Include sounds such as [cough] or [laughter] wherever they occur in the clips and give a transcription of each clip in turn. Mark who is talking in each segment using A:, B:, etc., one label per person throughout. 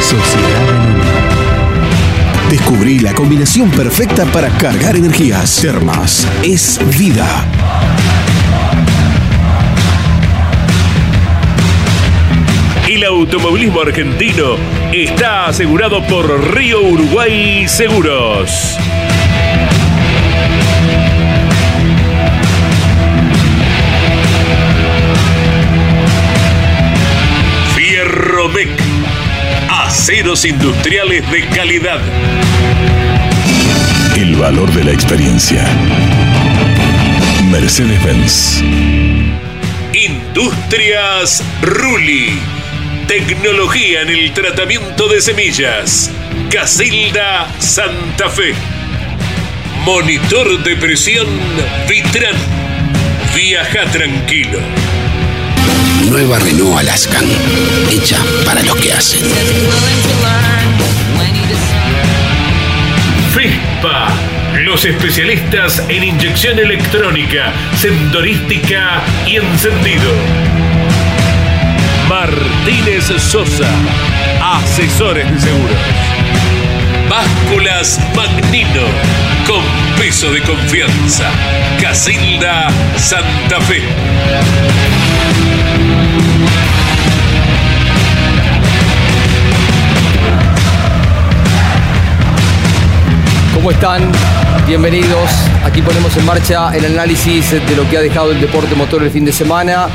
A: Sociedad Anónima.
B: Descubrí la combinación perfecta para cargar energías. Termas es vida.
C: El automovilismo argentino está asegurado por Río Uruguay Seguros. Aceros industriales de calidad.
B: El valor de la experiencia. Mercedes-Benz.
C: Industrias Ruli. Tecnología en el tratamiento de semillas. Casilda Santa Fe. Monitor de presión Vitran. Viaja tranquilo.
D: Nueva Renault Alaskan, hecha para los que hacen.
C: FESPA. Los especialistas en inyección electrónica, sensorística y encendido. Martínez Sosa. Asesores de seguros. Básculas Magnino. Con peso de confianza. Casilda Santa Fe.
E: ¿Cómo están? Bienvenidos. Aquí ponemos en marcha el análisis de lo que ha dejado el deporte motor el fin de semana.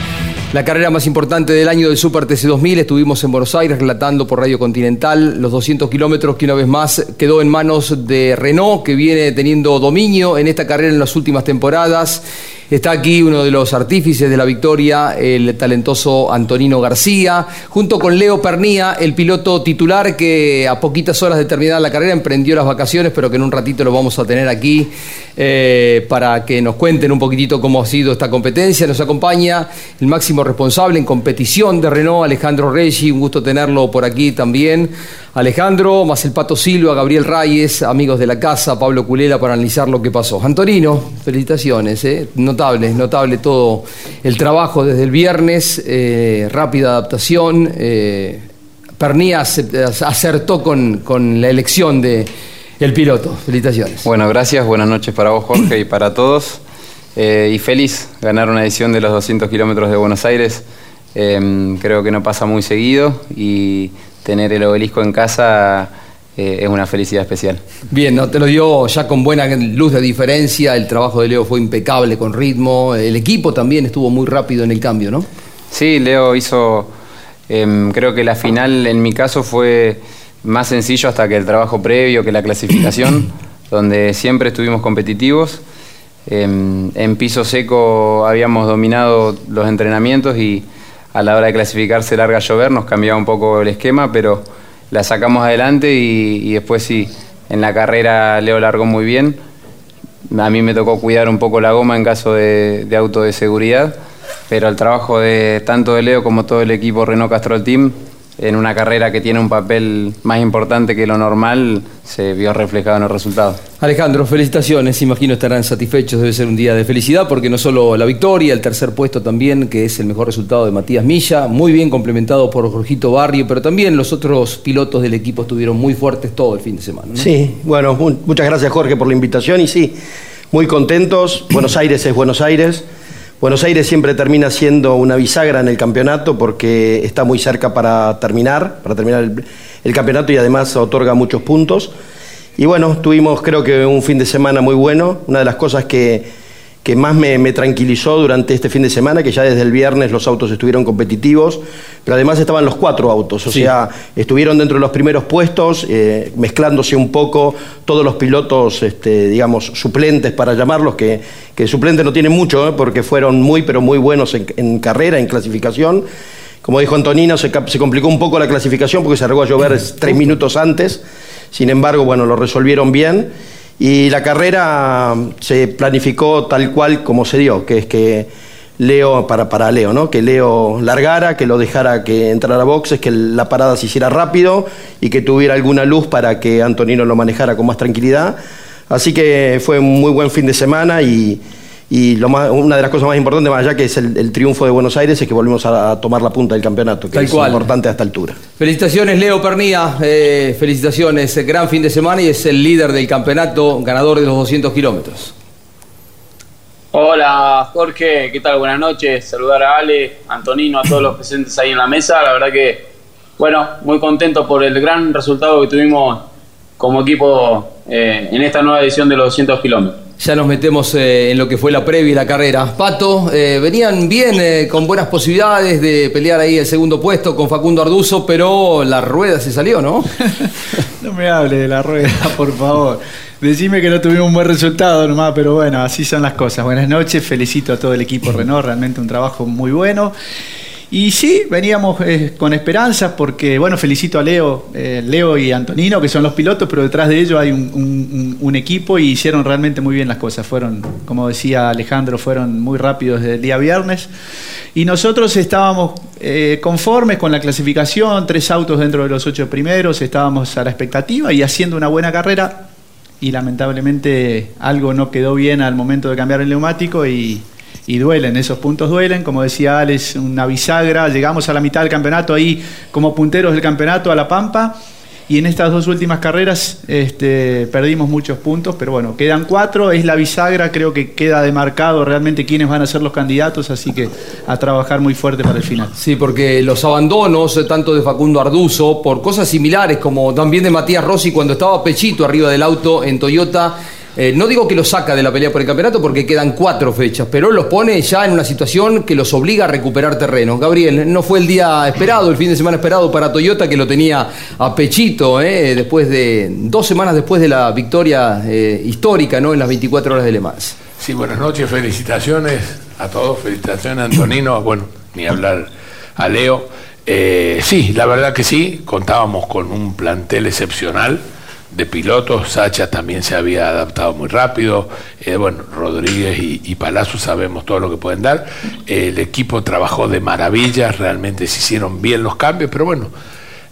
E: La carrera más importante del año del Super TC 2000. Estuvimos en Buenos Aires relatando por Radio Continental los 200 kilómetros que una vez más quedó en manos de Renault, que viene teniendo dominio en esta carrera en las últimas temporadas. Está aquí uno de los artífices de la victoria, el talentoso Antonino García, junto con Leo Pernía, el piloto titular que a poquitas horas de terminar la carrera emprendió las vacaciones, pero que en un ratito lo vamos a tener aquí eh, para que nos cuenten un poquitito cómo ha sido esta competencia. Nos acompaña el máximo responsable en competición de Renault, Alejandro Reggi, un gusto tenerlo por aquí también. Alejandro, más el Pato Silva, Gabriel Reyes, amigos de la casa, Pablo Culela para analizar lo que pasó. Antonino, felicitaciones, ¿eh? notable, notable todo el trabajo desde el viernes, eh, rápida adaptación. Eh, Pernía acertó con, con la elección de piloto. Felicitaciones.
F: Bueno, gracias, buenas noches para vos Jorge y para todos. Eh, y feliz ganar una edición de los 200 kilómetros de Buenos Aires. Eh, creo que no pasa muy seguido y tener el obelisco en casa eh, es una felicidad especial.
E: Bien, ¿no? te lo dio ya con buena luz de diferencia, el trabajo de Leo fue impecable con ritmo, el equipo también estuvo muy rápido en el cambio, ¿no?
F: Sí, Leo hizo, em, creo que la final en mi caso fue más sencillo hasta que el trabajo previo, que la clasificación, [coughs] donde siempre estuvimos competitivos. Em, en piso seco habíamos dominado los entrenamientos y a la hora de clasificarse larga llover nos cambiaba un poco el esquema, pero la sacamos adelante y, después sí, en la carrera Leo largó muy bien. A mí me tocó cuidar un poco la goma en caso de, de auto de seguridad, pero el trabajo de tanto de Leo como todo el equipo Renault Castrol Team en una carrera que tiene un papel más importante que lo normal, se vio reflejado en el resultado.
E: Alejandro, felicitaciones, imagino estarán satisfechos, debe ser un día de felicidad porque no solo la victoria, el tercer puesto también, que es el mejor resultado de Matías Milla, muy bien complementado por Jorgito Barrio, pero también los otros pilotos del equipo estuvieron muy fuertes todo el fin de semana. ¿no?
G: Sí, bueno, mu- muchas gracias Jorge por la invitación y sí, muy contentos. Buenos Aires es Buenos Aires. Buenos Aires siempre termina siendo una bisagra en el campeonato porque está muy cerca para terminar, para terminar el, campeonato y además otorga muchos puntos. Y bueno, tuvimos creo que un fin de semana muy bueno. Una de las cosas que, que más me, me tranquilizó durante este fin de semana, que ya desde el viernes los autos estuvieron competitivos, pero además estaban los cuatro autos, o
E: Sí.
G: sea, estuvieron dentro de los primeros puestos, eh, mezclándose un poco todos los pilotos, este, digamos, suplentes para llamarlos, que, que suplentes no tienen mucho, ¿eh? porque fueron muy, pero muy buenos en, en carrera, en clasificación. Como dijo Antonino, se, se complicó un poco la clasificación porque se arregó a llover tres minutos antes. Sin embargo, bueno, lo resolvieron bien. Y la carrera se planificó tal cual como se dio, que es que Leo, para, para Leo, ¿no? Que Leo largara, que lo dejara que entrara a boxes, que la parada se hiciera rápido y que tuviera alguna luz para que Antonino lo manejara con más tranquilidad. Así que fue un muy buen fin de semana y, y lo más, una de las cosas más importantes, más allá que es el, el triunfo de Buenos Aires, es que volvimos a, a tomar la punta del campeonato, que
E: Tal
G: es
E: cual.
G: importante a esta altura.
E: Felicitaciones Leo Pernía, eh, felicitaciones, gran fin de semana y es el líder del campeonato, ganador de los 200 kilómetros.
H: Hola Jorge, ¿qué tal? Buenas noches. Saludar a Ale, Antonino, a todos los presentes ahí en la mesa. La verdad que, bueno, muy contento por el gran resultado que tuvimos como equipo eh, en esta nueva edición de los 200 kilómetros.
E: Ya nos metemos eh, en lo que fue la previa y la carrera. Pato, eh, venían bien, eh, con buenas posibilidades de pelear ahí el segundo puesto con Facundo Arduzo, pero la rueda se salió, ¿no? [laughs]
I: No me hable de la rueda, por favor. Decime que no tuvimos un buen resultado nomás, pero bueno, así son las cosas. Buenas noches, felicito a todo el equipo Renault, realmente un trabajo muy bueno. Y sí, veníamos eh, con esperanzas porque, bueno, felicito a Leo, eh, Leo y Antonino, que son los pilotos, pero detrás de ellos hay un, equipo y hicieron realmente muy bien las cosas. Fueron, como decía Alejandro, fueron muy rápidos desde el día viernes. Y nosotros estábamos eh, conformes con la clasificación, tres autos dentro de los ocho primeros, estábamos a la expectativa y haciendo una buena carrera. Y lamentablemente algo no quedó bien al momento de cambiar el neumático y, y duelen, esos puntos duelen. Como decía Alex, una bisagra. Llegamos a la mitad del campeonato ahí como punteros del campeonato a La Pampa. Y en estas dos últimas carreras este, perdimos muchos puntos, pero bueno, quedan cuatro, es la bisagra, creo que queda demarcado realmente quiénes van a ser los candidatos, así que a trabajar muy fuerte para el final.
E: Sí, porque los abandonos, eh, tanto de Facundo Arduzo, por cosas similares, como también de Matías Rossi cuando estaba Pechito arriba del auto en Toyota, eh, no digo que los saca de la pelea por el campeonato porque quedan cuatro fechas, pero los pone ya en una situación que los obliga a recuperar terreno. Gabriel, no fue el día esperado, el fin de semana esperado para Toyota que lo tenía a Pechito, eh, después de dos semanas después de la victoria eh, histórica ¿no? en las 24 horas de Le Mans.
J: Sí, buenas noches, felicitaciones a todos, felicitaciones a Antonino, bueno, ni hablar a Leo. Eh, sí, la verdad que sí, contábamos con un plantel excepcional de pilotos, Sacha también se había adaptado muy rápido, eh, bueno, Rodríguez y, y Palazzo sabemos todo lo que pueden dar, el equipo trabajó de maravilla, realmente se hicieron bien los cambios, pero bueno,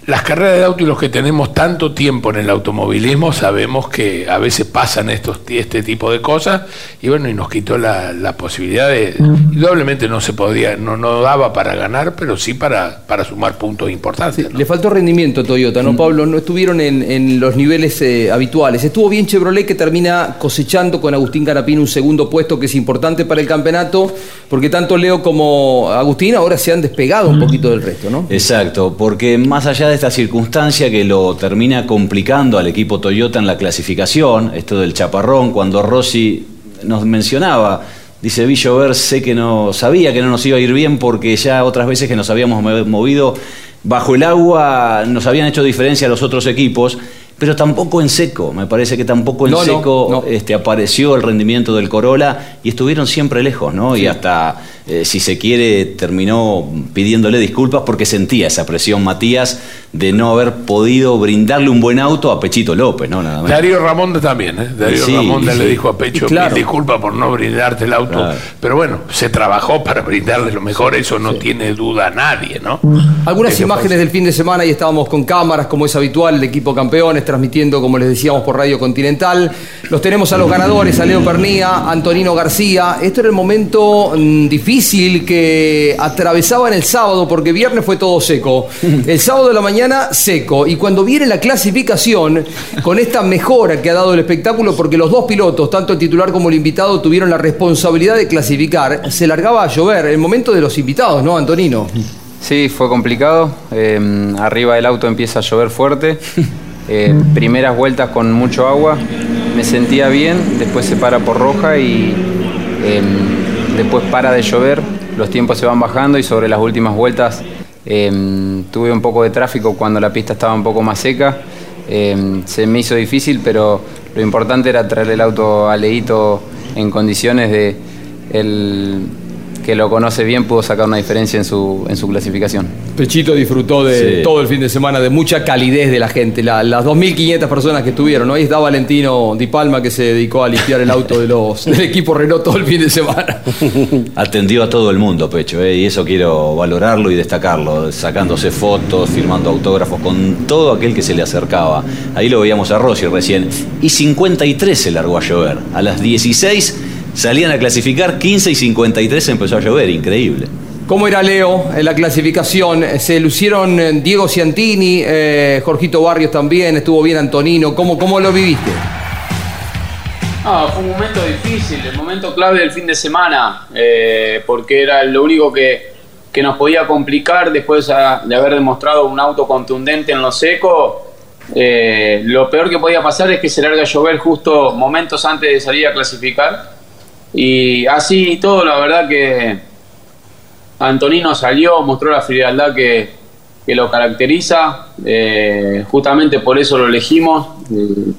J: las carreras de auto y los que tenemos tanto tiempo en el automovilismo sabemos que a veces pasan estos, este tipo de cosas y bueno, y nos quitó la, la posibilidad de, indudablemente no se podía, no, no daba para ganar, pero sí para, para sumar puntos importantes. ¿no?
E: Le faltó rendimiento a Toyota, ¿no, Pablo? No estuvieron en, en los niveles eh, habituales. Estuvo bien Chevrolet que termina cosechando con Agustín Canapín un segundo puesto que es importante para el campeonato, porque tanto Leo como Agustín ahora se han despegado un poquito del resto, ¿no?
K: Exacto, porque más allá esta circunstancia que lo termina complicando al equipo Toyota en la clasificación, esto del chaparrón, cuando Rossi nos mencionaba, dice Villover, sé que no sabía que no nos iba a ir bien porque ya otras veces que nos habíamos mo- movido bajo el agua nos habían hecho diferencia a los otros equipos. Pero tampoco en seco, me parece que tampoco en
E: No,
K: seco
E: no.
K: Este, apareció el rendimiento del Corolla y estuvieron siempre lejos, ¿no? Y hasta, eh, si se quiere, terminó pidiéndole disculpas porque sentía esa presión Matías de no haber podido brindarle un buen auto a Pechito López, ¿no? Nada más.
J: Darío Ramonda también, ¿eh? Darío
K: Sí,
J: Ramonda
K: sí.
J: le dijo a Pecho,
K: claro.
J: "Mil disculpa por no brindarte el auto,
K: Claro.
J: pero bueno, se trabajó para brindarle lo mejor, eso no tiene duda nadie, ¿no?
E: Algunas
J: Eso
E: imágenes del fin de semana y estábamos con cámaras, como es habitual, el equipo campeones, transmitiendo, como les decíamos, por Radio Continental. Los tenemos a los ganadores, a Leo Pernía, Antonino García. Esto era el momento mm, difícil que atravesaban el sábado, porque viernes fue todo seco. [laughs] El sábado de la mañana, seco. Y cuando viene la clasificación, con esta mejora que ha dado el espectáculo, porque los dos pilotos, tanto el titular como el invitado, tuvieron la responsabilidad de clasificar, se largaba a llover. El momento de los invitados, ¿no, Antonino?
F: Sí, fue complicado. Eh, arriba del auto empieza a llover fuerte. [laughs] Eh, primeras vueltas con mucho agua. Me sentía bien, después se para por roja y eh, después para de llover. Los tiempos se van bajando y sobre las últimas vueltas eh, tuve un poco de tráfico cuando la pista estaba un poco más seca. Eh, se me hizo difícil, pero lo importante era traer el auto a en condiciones de el que lo conoce bien pudo sacar una diferencia en su, en su clasificación.
E: Pechito disfrutó de
F: Sí.
E: todo el fin de semana de mucha calidez de la gente, la- las 2.500 personas que estuvieron. ¿no? Ahí está Valentino Di Palma que se dedicó a limpiar el auto de los, [laughs] del equipo Renault todo el fin de semana. [laughs]
K: Atendió a todo el mundo, Pecho, ¿eh? y eso quiero valorarlo y destacarlo, sacándose fotos, firmando autógrafos con todo aquel que se le acercaba. Ahí lo veíamos a Rossi recién. Y 53 se largó a llover. A las 16 salían a clasificar, 15 y 53 empezó a llover, increíble.
E: ¿Cómo era Leo en la clasificación? Se lucieron eh, Diego Ciantini, eh, Jorgito Barrios también, estuvo bien Antonino. ¿Cómo, cómo lo viviste?
H: No, fue un momento difícil, el momento clave del fin de semana, eh, porque era lo único que, que nos podía complicar después a- de haber demostrado un auto contundente en lo seco. Eh, lo peor que podía pasar es que se larga a llover justo momentos antes de salir a clasificar. Y así todo, la verdad que Antonino salió, mostró la frialdad que, que lo caracteriza, eh, justamente por eso lo elegimos. Eh,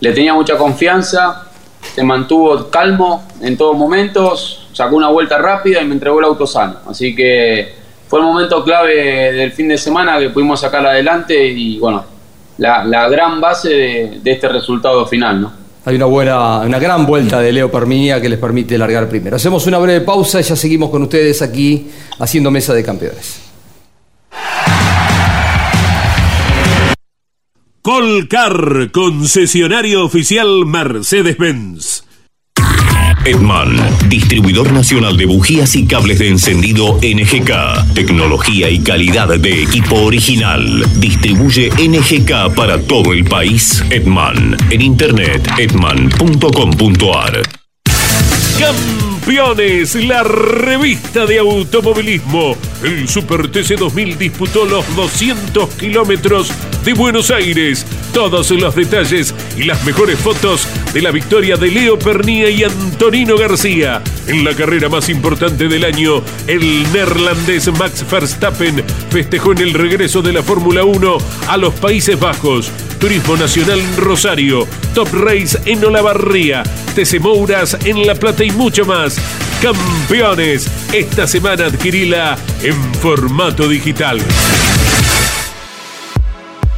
H: le tenía mucha confianza, se mantuvo calmo en todos momentos, sacó una vuelta rápida y me entregó el auto sano. Así que fue el momento clave del fin de semana que pudimos sacar adelante y bueno, la, la gran base de, de este resultado final, ¿no?
E: Hay una buena, una gran vuelta de Leo Perminia que les permite largar primero. Hacemos una breve pausa y ya seguimos con ustedes aquí haciendo mesa de campeones.
C: Colcar, concesionario oficial Mercedes-Benz.
L: Edman, distribuidor nacional de bujías y cables de encendido NGK. Tecnología y calidad de equipo original. Distribuye NGK para todo el país. Edman. En internet, edman.com.ar.
C: Campeones, la revista de automovilismo. El Super TC 2000 disputó los 200 kilómetros de Buenos Aires. Todos los detalles y las mejores fotos de la victoria de Leo Pernía y Antonino García. En la carrera más importante del año, el neerlandés Max Verstappen festejó en el regreso de la Fórmula 1 a los Países Bajos. Turismo Nacional en Rosario, Top Race en Olavarría, TC Mouras en La Plata y mucho más. Campeones, esta semana adquirila en formato digital.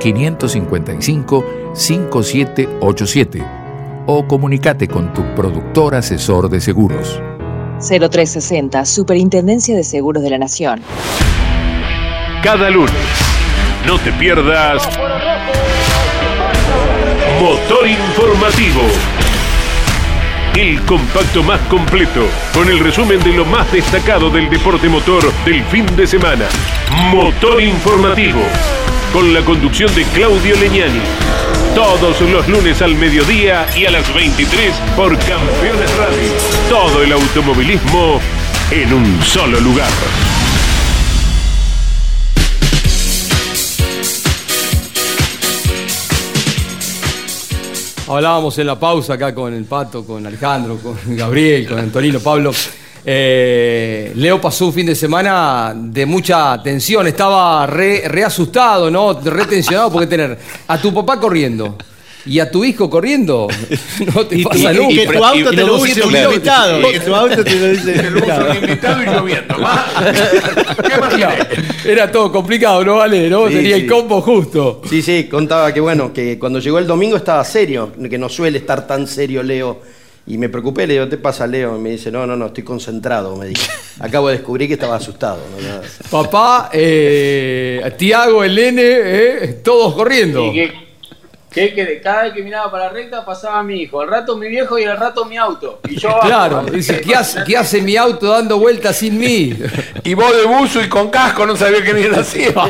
M: 555 5787 o comunícate con tu productor asesor de seguros.
N: 0360, Superintendencia de Seguros de la Nación.
C: Cada lunes, no te pierdas Motor Informativo. El compacto más completo, con el resumen de lo más destacado del deporte motor del fin de semana. Motor Informativo, con la conducción de Claudio Leñani. Todos los lunes al mediodía y a las 23 por Campeones Radio. Todo el automovilismo en un solo lugar.
E: Hablábamos en la pausa acá con el Pato, con Alejandro, con Gabriel, con Antonino, Pablo. Eh, Leo pasó un fin de semana de mucha tensión, estaba re, re asustado, ¿no? Re tensionado porque tener a tu papá corriendo. Y a tu hijo corriendo, no te [laughs]
I: Y-
E: pasa
I: y-
E: nunca.
I: y que tu auto te lo use un invitado, que tu auto te lo use [laughs] un invitado.
J: y lloviendo. [laughs]
E: Era todo complicado, ¿no, Vale? ¿no?
G: Sí,
E: Tenía
G: sí.
E: el combo justo.
G: Sí, sí, contaba que bueno, que cuando llegó el domingo estaba serio, que no suele estar tan serio Leo. Y me preocupé, le digo, ¿qué te pasa, Leo? Y me dice, no, no, no, estoy concentrado, me dijo. [laughs] Acabo de descubrir que estaba asustado.
E: Papá, eh, Tiago, el nene, eh, todos corriendo.
H: Y que, que, que cada vez que miraba para la recta pasaba mi hijo, al rato mi viejo y al rato mi auto. Y yo.
E: Claro, dice, ¿qué hace, qué hace mi auto dando vueltas sin mí? [laughs]
J: Y vos de buzo y con casco no sabía qué bien hacía. [laughs]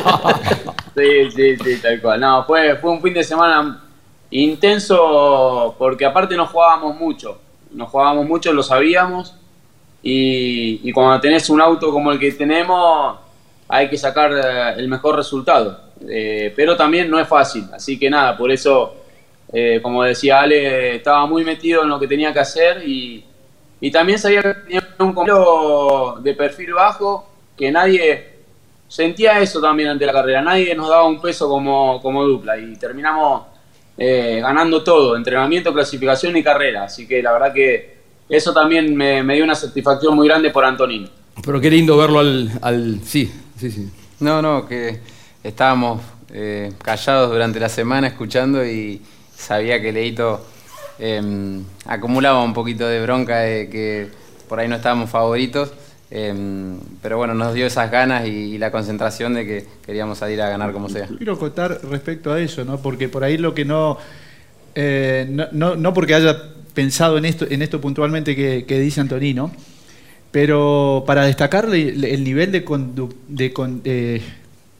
H: Sí, sí, sí, tal cual. No, fue, fue un fin de semana intenso porque aparte no jugábamos mucho. No jugábamos mucho, lo sabíamos. Y, cuando tenés un auto como el que tenemos, hay que sacar eh, el mejor resultado. Eh, pero también no es fácil. Así que nada, por eso, eh, como decía Ale, estaba muy metido en lo que tenía que hacer y, y también sabía que tenía un compañero de perfil bajo que nadie sentía eso también ante la carrera. Nadie nos daba un peso como, como dupla y terminamos eh, ganando todo, entrenamiento, clasificación y carrera. Así que la verdad que eso también me, me dio una satisfacción muy grande por Antonino.
E: Pero qué lindo verlo al, al- Sí, sí, sí.
F: No, no, que estábamos eh, callados durante la semana escuchando y sabía que Leito eh, acumulaba un poquito de bronca de que por ahí no estábamos favoritos. Eh, pero bueno, nos dio esas ganas y, y la concentración de que queríamos salir a ganar como sea.
I: Quiero contar respecto a eso, ¿no? Porque por ahí lo que no, eh, no, no, no porque haya pensado en esto, en esto puntualmente que, que dice Antonino, pero para destacarle el, el nivel de, condu- de con- eh,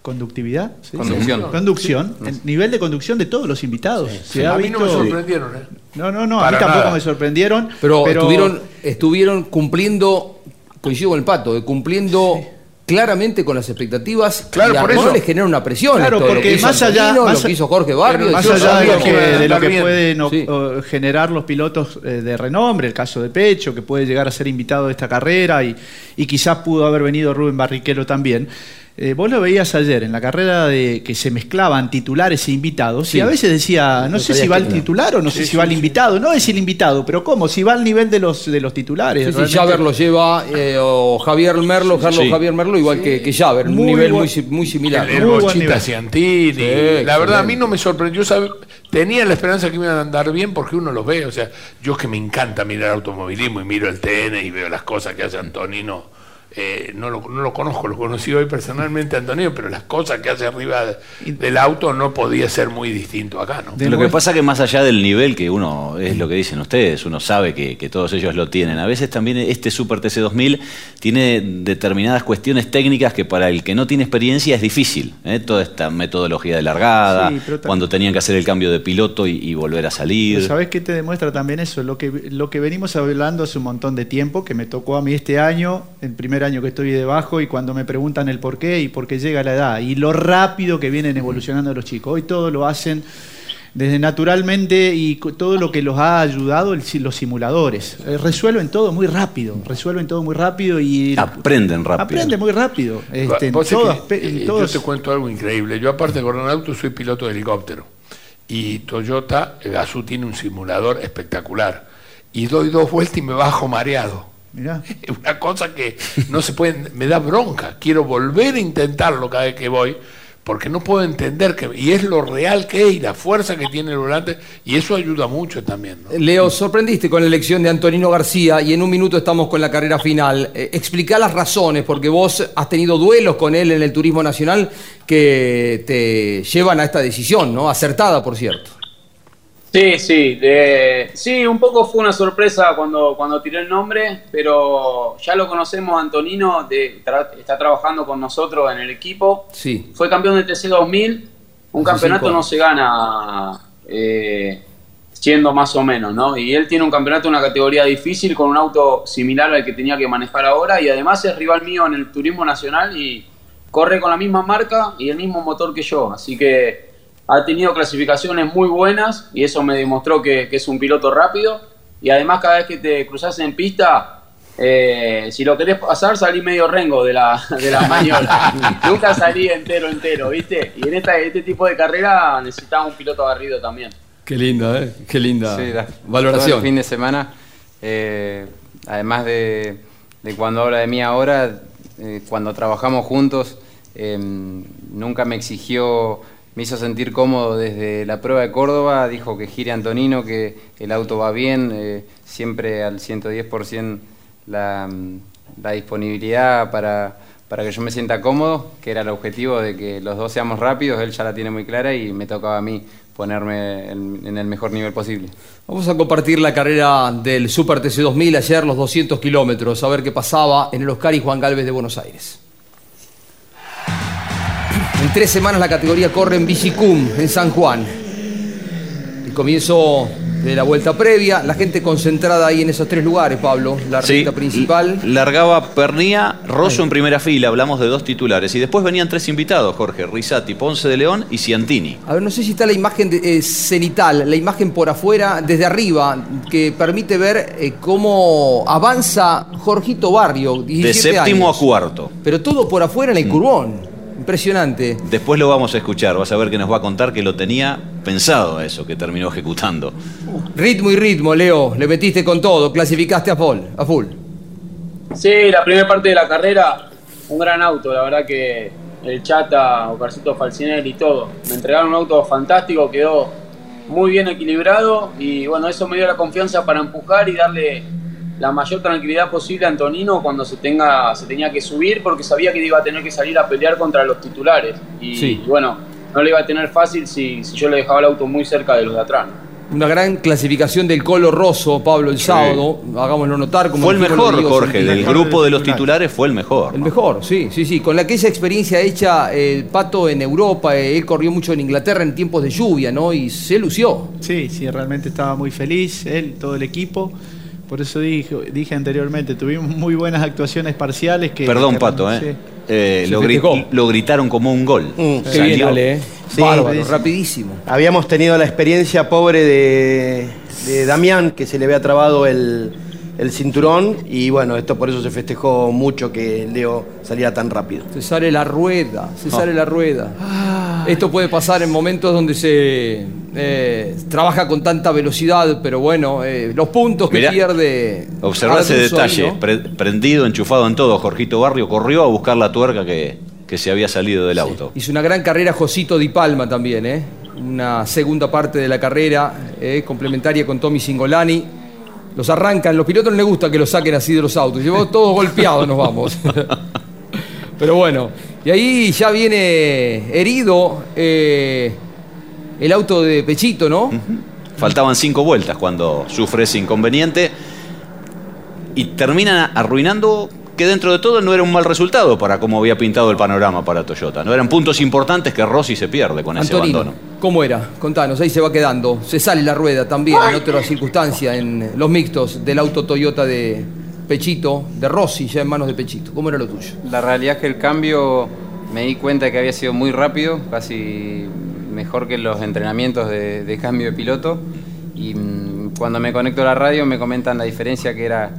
I: conductividad, ¿sí?
F: Conducción.
I: conducción, el nivel de conducción de todos los invitados. Se ha
J: a mí no me sorprendieron, ¿eh?
I: No, no, no, a mí tampoco
J: nada.
I: me sorprendieron.
E: Pero, Estuvieron, estuvieron cumpliendo, coincido con el pato, eh, cumpliendo claramente con las expectativas.
I: Claro,
E: y
I: por eso.
E: les genera una presión.
I: Claro,
E: esto de
I: porque más allá, más,
E: lo que hizo Jorge Barrio,
I: más allá de lo que, de lo que
J: bien.
I: pueden generar los pilotos eh, de renombre, el caso de Pecho, que puede llegar a ser invitado de esta carrera y, y quizás pudo haber venido Rubén Barrichello también. Eh, vos lo veías ayer en la carrera de que se mezclaban titulares e invitados
E: Sí.
I: y a veces decía, no,
E: No
I: sé si va el titular o no sé si va el invitado, no es el invitado, pero ¿cómo? Si va al nivel de los, de los titulares.
E: Sí, Javer lo lleva, eh, o Javier Merlo, Carlos
I: Sí.
E: Javier Merlo, igual que, que Javer, un
I: Muy
E: nivel muy, muy similar.
J: El, el
E: ¿no?
J: Bochita Ciantini.
E: Sí,
J: la verdad, a mí no me sorprendió. saber- tenía la esperanza que me iban a andar bien porque uno los ve. O sea, yo que me encanta mirar automovilismo y miro el TN y veo las cosas que hace Antonino. Eh, no, lo, no lo conozco, lo conocí hoy personalmente, Antonino, pero las cosas que hace arriba de- del auto no podía ser muy distinto acá, ¿no?
K: Lo que pasa que más allá del nivel que uno, es lo que dicen ustedes, uno sabe que, que todos ellos lo tienen, a veces también este Super TC2000 tiene determinadas cuestiones técnicas que para el que no tiene experiencia es difícil. ¿eh? Toda esta metodología de largada,
I: Sí,
K: cuando tenían que hacer el cambio de piloto y, y volver a salir.
I: Pero ¿Sabés qué te demuestra también eso? Lo que, lo que venimos hablando hace un montón de tiempo, que me tocó a mí este año, el primer año que estoy debajo, y cuando me preguntan el por qué y por qué llega la edad, y lo rápido que vienen evolucionando los chicos. Hoy todo lo hacen desde naturalmente y todo lo que los ha ayudado el los simuladores. Eh, resuelven todo muy rápido, resuelven todo muy rápido y...
K: Aprenden rápido.
I: Aprenden muy rápido. Este, en
J: que,
I: en
J: eh,
I: todos-
J: Yo te cuento algo increíble. Yo aparte de correr en auto soy piloto de helicóptero. Y Toyota, Gazoo tiene un simulador espectacular. Y doy dos vueltas y me bajo mareado.
I: Mirá.
J: Es [laughs] una cosa que no se puede, me da bronca. Quiero volver a intentarlo cada vez que voy, porque no puedo entender que, y es lo real que es y la fuerza que tiene el volante, y eso ayuda mucho también. ¿no?
E: Leo, sorprendiste con la elección de Antonino García y en un minuto estamos con la carrera final. Eh, explica las razones, porque vos has tenido duelos con él en el turismo nacional que te llevan a esta decisión, ¿no? Acertada, por cierto.
H: Sí, sí, de- sí, un poco fue una sorpresa cuando, cuando tiré el nombre, pero ya lo conocemos, Antonino, de- tra- está trabajando con nosotros en el equipo.
E: Sí.
H: Fue campeón del TC 2000, un
E: Hace
H: campeonato no se gana eh, siendo más o menos, ¿no? Y él tiene un campeonato en una categoría difícil con un auto similar al que tenía que manejar ahora y además es rival mío en el turismo nacional y corre con la misma marca y el mismo motor que yo, así que ha tenido clasificaciones muy buenas y eso me demostró que, que es un piloto rápido y además cada vez que te cruzas en pista, eh, si lo querés pasar salí medio rengo de la, de la maniobra, [laughs] nunca salí entero entero, ¿viste? Y en esta, este tipo de carrera necesitaba un piloto agarrido también.
E: Qué linda, ¿eh? Qué linda
F: Sí, la- Todo
E: valoración.
F: el fin de semana, eh, además de, de cuando habla de mí ahora, eh, cuando trabajamos juntos, eh, nunca me exigió, me hizo sentir cómodo desde la prueba de Córdoba, dijo que gire Antonino, que el auto va bien, eh, siempre al 110% la, la disponibilidad para, para que yo me sienta cómodo, que era el objetivo de que los dos seamos rápidos, él ya la tiene muy clara y me tocaba a mí ponerme en, en el mejor nivel posible.
E: Vamos a compartir la carrera del Super TC 2000 ayer, los 200 kilómetros, a ver qué pasaba en el Oscar y Juan Galvez de Buenos Aires. En tres semanas la categoría corre en Bicicum, en San Juan. El comienzo de la vuelta previa, la gente concentrada ahí en esos tres lugares, Pablo. La
K: Sí,
E: recta principal.
K: Largaba Pernía, Rosso en primera fila, hablamos de dos titulares. Y después venían tres invitados, Jorge, Risati, Ponce de León y Ciantini.
E: A ver, no sé si está la imagen de- eh, cenital, la imagen por afuera, desde arriba, que permite ver eh, cómo avanza Jorgito Barrio, 17
K: De séptimo
E: años.
K: a cuarto.
E: Pero todo por afuera en el curbón. Impresionante.
K: Después lo vamos a escuchar, vas a ver que nos va a contar que lo tenía pensado a eso, que terminó ejecutando.
E: Ritmo y ritmo, Leo. Le metiste con todo, clasificaste a full. A full.
H: Sí, la primera parte de la carrera, un gran auto, la verdad que el Chata, Ocarcito Falcinelli y todo. Me entregaron un auto fantástico, quedó muy bien equilibrado y bueno, eso me dio la confianza para empujar y darle la mayor tranquilidad posible a Antonino cuando se tenga se tenía que subir porque sabía que iba a tener que salir a pelear contra los titulares y,
E: Sí.
H: y bueno, no le iba a tener fácil si, si yo le dejaba el auto muy cerca de los de atrás. ¿no?
E: Una gran clasificación del Colo Rosso, Pablo, el sábado. Hagámoslo notar. Como
K: Fue el mejor, Jorge, del grupo de los titulares fue el mejor.
E: El mejor, sí, sí, sí. Con aquella experiencia hecha el Pato en Europa, eh, él corrió mucho en Inglaterra en tiempos de lluvia, ¿no? Y se lució.
I: Sí, sí, realmente estaba muy feliz, él, todo el equipo. Por eso dije, dije anteriormente, tuvimos muy buenas actuaciones parciales que...
K: Perdón,
I: que-
K: Pato, ¿eh? Eh, lo, gri- lo gritaron como un gol.
G: Qué
K: Salió.
G: bien, Ale, ¿eh? Sí,
E: Bárbaro, rapidísimo.
G: Habíamos tenido la experiencia pobre de, de Damián, que se le había trabado el, el cinturón, y bueno, esto por eso se festejó mucho que Leo saliera tan rápido.
E: Se sale la rueda, se
G: Ah.
E: sale la rueda. Esto puede pasar en momentos donde se eh, trabaja con tanta velocidad, pero bueno, eh, los puntos que
K: Mirá,
E: pierde.
K: Observá ese
E: ahí,
K: detalle,
E: ¿no?
K: pre- prendido, enchufado en todo. Jorgito Barrio corrió a buscar la tuerca que, que se había salido del auto.
E: Hizo una gran carrera Josito Di Palma también, ¿eh? Una segunda parte de la carrera, eh, complementaria con Tommy Singolani. Los arrancan, los pilotos no les gusta que los saquen así de los autos. Llevamos todos golpeados, nos vamos. [laughs] Pero bueno, y ahí ya viene herido eh, el auto de Pechito, ¿no?
K: Faltaban cinco vueltas cuando sufre ese inconveniente y terminan arruinando que dentro de todo no era un mal resultado para cómo había pintado el panorama para Toyota. No eran puntos importantes que Rossi se pierde con ese abandono.
E: ¿cómo era? Contanos, ahí se va quedando. Se sale la rueda también en otra circunstancia, en los mixtos del auto Toyota de Pechito, de Rossi, ya en manos de Pechito. ¿Cómo era lo tuyo?
F: La realidad es que el cambio me di cuenta que había sido muy rápido, casi mejor que los entrenamientos de, de cambio de piloto. Y mm, cuando me conecto a la radio me comentan la diferencia que era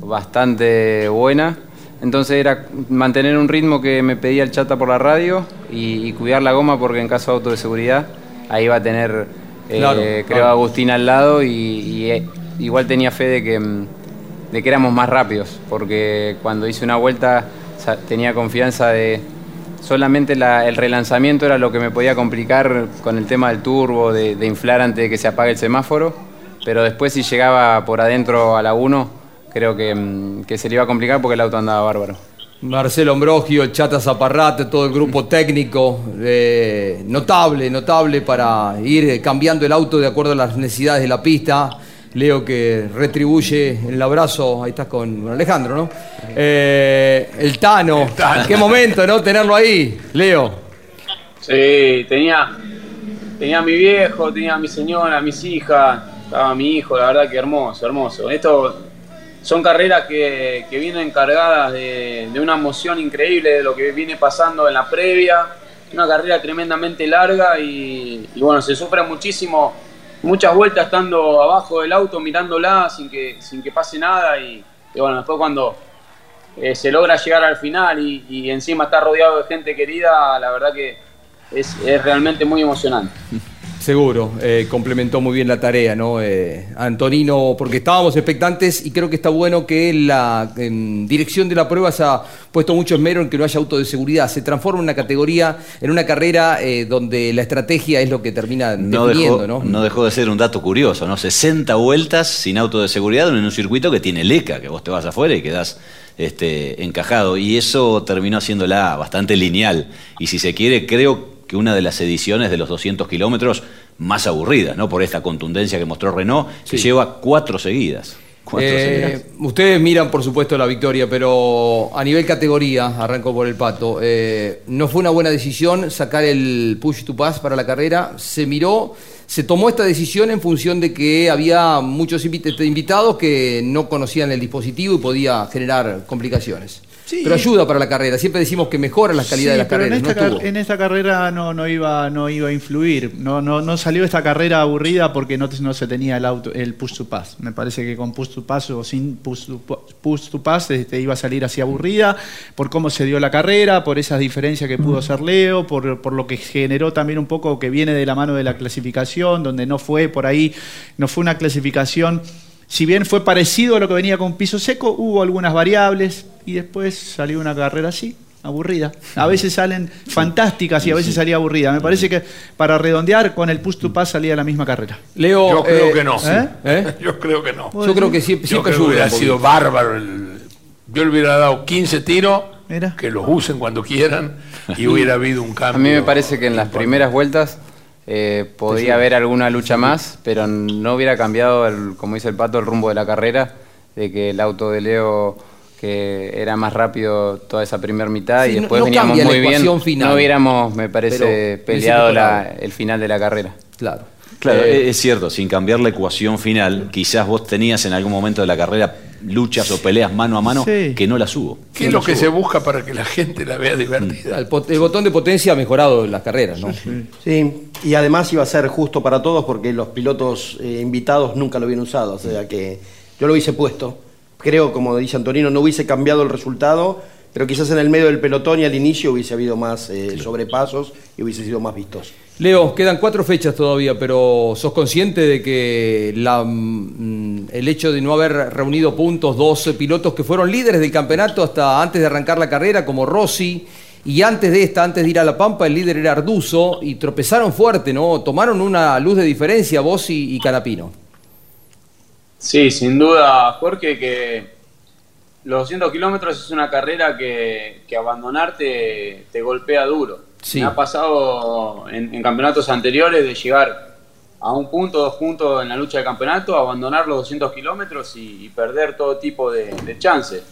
F: bastante buena. Entonces era mantener un ritmo que me pedía el chata por la radio y, y cuidar la goma porque en caso de auto de seguridad ahí va a tener, eh,
E: Claro,
F: creo,
E: claro.
F: a Agustín al lado y, y, eh, igual tenía fe de que, mm, de que éramos más rápidos porque cuando hice una vuelta tenía confianza de solamente la- el relanzamiento era lo que me podía complicar con el tema del turbo, de, inflar antes de que se apague el semáforo, pero después si llegaba por adentro a la 1, creo que, mm, que se le iba a complicar porque el auto andaba bárbaro.
E: Marcelo Ambrogio, el Chata Zaparrate, todo el grupo técnico, eh, notable, notable para ir cambiando el auto de acuerdo a las necesidades de la pista. Leo que retribuye el abrazo, ahí estás con Alejandro, ¿no? Eh, el Tano, qué momento, ¿no? Tenerlo ahí, Leo.
H: Sí, tenía, tenía a mi viejo, tenía a mi señora, a mis hijas, estaba mi hijo, la verdad que hermoso, hermoso. Esto son carreras que, que vienen cargadas de, de una emoción increíble de lo que viene pasando en la previa. Una carrera tremendamente larga y, y bueno, se sufre muchísimo, muchas vueltas estando abajo del auto, mirándola sin que, sin que pase nada y, bueno, después cuando eh, se logra llegar al final y, y encima está rodeado de gente querida, la verdad que es, es realmente muy emocionante. [laughs]
E: Seguro, eh, complementó muy bien la tarea, ¿no? Eh, Antonino, porque estábamos expectantes y creo que está bueno que la en dirección de la prueba se ha puesto mucho esmero en que no haya auto de seguridad. Se transforma en una categoría, en una carrera eh, donde la estrategia es lo que termina
K: No
E: definiendo,
K: dejó,
E: ¿no?
K: no dejó de ser un dato curioso, ¿no? 60 vueltas sin auto de seguridad en un circuito que tiene leca, que vos te vas afuera y quedás este, encajado. Y eso terminó haciéndola bastante lineal. Y si se quiere, creo que una de las ediciones de los 200 kilómetros más aburridas, ¿no? Por esta contundencia que mostró Renault, que lleva cuatro seguidas. Cuatro
E: Eh,
K: seguidas.
E: ustedes miran, por supuesto, la victoria, pero a nivel categoría, arranco por el pato, eh, no fue una buena decisión sacar el push to pass para la carrera. Se miró, se tomó esta decisión en función de que había muchos invit- invitados que no conocían el dispositivo y podía generar complicaciones. Pero ayuda para la carrera. Siempre decimos que mejora la calidad de las
I: pero
E: carreras.
I: En
E: no
I: esta, car-
E: estuvo.
I: en esta carrera no, no, iba, no iba a influir. No, no, no salió esta carrera aburrida porque no, no se tenía el, auto, el push to pass. Me parece que con push to pass o sin push to, pa- push to pass este, iba a salir así aburrida por cómo se dio la carrera, por esas diferencias que pudo hacer Leo, por, por lo que generó también un poco que viene de la mano de la clasificación, donde no fue por ahí, no fue una clasificación. Si bien fue parecido a lo que venía con piso seco, hubo algunas variables y después salió una carrera así, aburrida. A veces salen fantásticas y a veces salía aburrida. Me parece que para redondear con el push to pass salía la misma carrera.
E: Leo,
J: Yo creo
E: eh,
J: que no.
I: ¿Eh? [laughs]
J: Yo creo que no.
E: Yo creo que siempre,
J: Yo
E: siempre
J: creo que hubiera sido bárbaro. el- yo le hubiera dado 15 tiros, que los usen cuando quieran, y [laughs] hubiera habido un
F: A
J: cambio.
F: mí me parece que en las primeras vueltas eh, podría haber alguna lucha más, pero no hubiera cambiado, el, como dice el pato, el rumbo de la carrera, de que el auto de Leo que era más rápido toda esa primera mitad
E: Sí,
F: y después
E: no
F: veníamos muy bien.
E: final.
F: No hubiéramos, me parece, peleado la- el final de la carrera.
E: Claro.
K: Claro,
F: Eh,
K: es cierto, sin cambiar la ecuación final, quizás vos tenías en algún momento de la carrera luchas o peleas mano a mano
I: Sí.
K: que no las hubo.
J: ¿Qué es lo que se busca para que la gente la vea divertida?
E: El, pot- el botón de potencia ha mejorado en las carreras, ¿no?
G: Sí, y además iba a ser justo para todos porque los pilotos eh, invitados nunca lo habían usado, o sea que yo lo hubiese puesto. Creo, como dice Antonino, no hubiese cambiado el resultado, pero quizás en el medio del pelotón y al inicio hubiese habido más eh, sobrepasos y hubiese sido más vistoso.
E: Leo, quedan cuatro fechas todavía, pero ¿sos consciente de que la, mm, el hecho de no haber reunido puntos dos pilotos que fueron líderes del campeonato hasta antes de arrancar la carrera, como Rossi, y antes de esta, antes de ir a La Pampa, el líder era Arduzo, y tropezaron fuerte, ¿no? Tomaron una luz de diferencia vos y, y Canapino.
H: Sí, sin duda, Jorge, que los 200 kilómetros es una carrera que, que abandonar te, golpea duro.
E: Sí.
H: Me ha pasado en, en campeonatos anteriores de llegar a un punto, dos puntos en la lucha del campeonato, abandonar los 200 kilómetros y, y perder todo tipo de, de chances.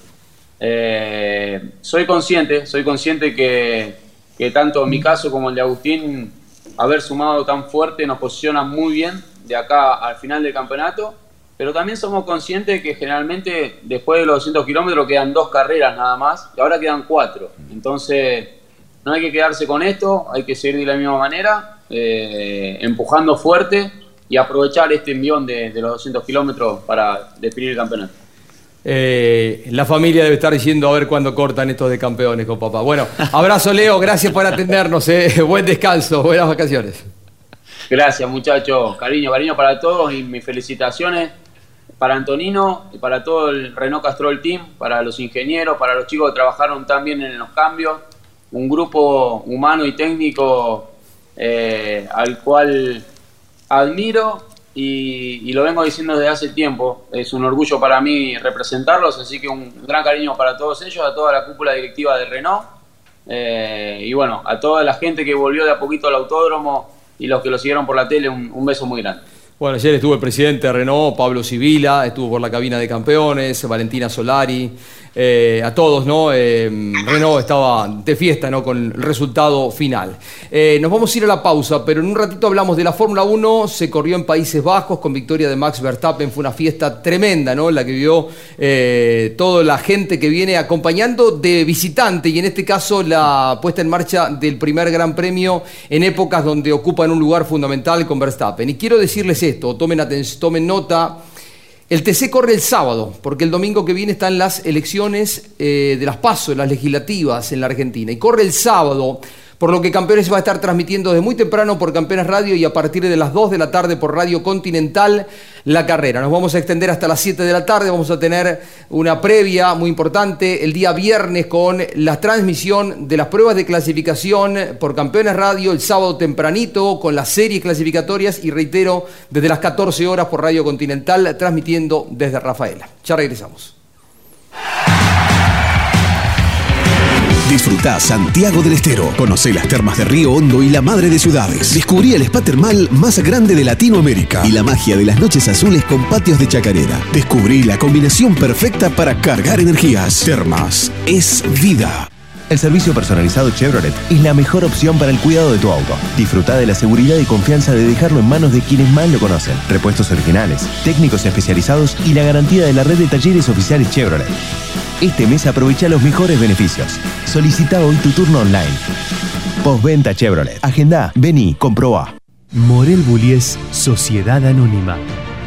H: Eh, soy consciente, soy consciente que, que tanto en mi caso como el de Agustín, haber sumado tan fuerte nos posiciona muy bien de acá al final del campeonato, pero también somos conscientes que generalmente después de los 200 kilómetros quedan dos carreras nada más y ahora quedan cuatro. Entonces no hay que quedarse con esto, hay que seguir de la misma manera, eh, empujando fuerte y aprovechar este envión de, de los 200 kilómetros para definir el campeonato.
E: Eh, la familia debe estar diciendo a ver cuándo cortan estos de campeones con papá. Bueno, [laughs] abrazo Leo, gracias por atendernos, eh. [laughs] buen descanso, buenas vacaciones.
H: Gracias muchachos, cariño, cariño para todos y mis felicitaciones para Antonino y para todo el Renault Castrol Team, para los ingenieros, para los chicos que trabajaron tan bien en los cambios, un grupo humano y técnico eh, al cual admiro y, lo vengo diciendo desde hace tiempo. Es un orgullo para mí representarlos, así que un gran cariño para todos ellos, a toda la cúpula directiva de Renault eh, y bueno, a toda la gente que volvió de a poquito al autódromo y los que lo siguieron por la tele, un beso muy grande.
E: Bueno, ayer estuvo el presidente de Renault, Pablo Sibila, estuvo por la cabina de campeones, Valentina Solari, eh, a todos, ¿no? Eh, Renault estaba de fiesta, ¿no? Con el resultado final. Eh, nos vamos a ir a la pausa, pero en un ratito hablamos de la Fórmula 1, se corrió en Países Bajos con victoria de Max Verstappen, fue una fiesta tremenda, ¿no? La que vio toda la gente que viene acompañando de visitante y en este caso la puesta en marcha del primer Gran Premio en épocas donde ocupan un lugar fundamental con Verstappen. Y quiero decirles esto, tomen, aten- tomen nota. El TC corre el sábado, porque el domingo que viene están las elecciones eh, de las PASO, las legislativas en la Argentina. Y corre el sábado, por lo que Campeones va a estar transmitiendo desde muy temprano por Campeones Radio y a partir de las 2 de la tarde por Radio Continental la carrera. Nos vamos a extender hasta las 7 de la tarde, vamos a tener una previa muy importante el día viernes con la transmisión de las pruebas de clasificación por Campeones Radio el sábado tempranito con las series clasificatorias y reitero desde las 14 horas por Radio Continental transmitiendo desde Rafaela. Ya regresamos.
B: Disfrutá Santiago del Estero. Conocé las termas de Río Hondo y la madre de ciudades. Descubrí el spa termal más grande de Latinoamérica y la magia de las noches azules con patios de chacarera. Descubrí la combinación perfecta para cargar energías. Termas es vida.
O: El servicio personalizado Chevrolet es la mejor opción para el cuidado de tu auto. Disfruta de la seguridad y confianza de dejarlo en manos de quienes más lo conocen. Repuestos originales, técnicos especializados y la garantía de la red de talleres oficiales Chevrolet. Este mes aprovecha los mejores beneficios. Solicita hoy tu turno online. Postventa Chevrolet. Agenda, vení, comprobá.
A: Morel Bullies Sociedad Anónima,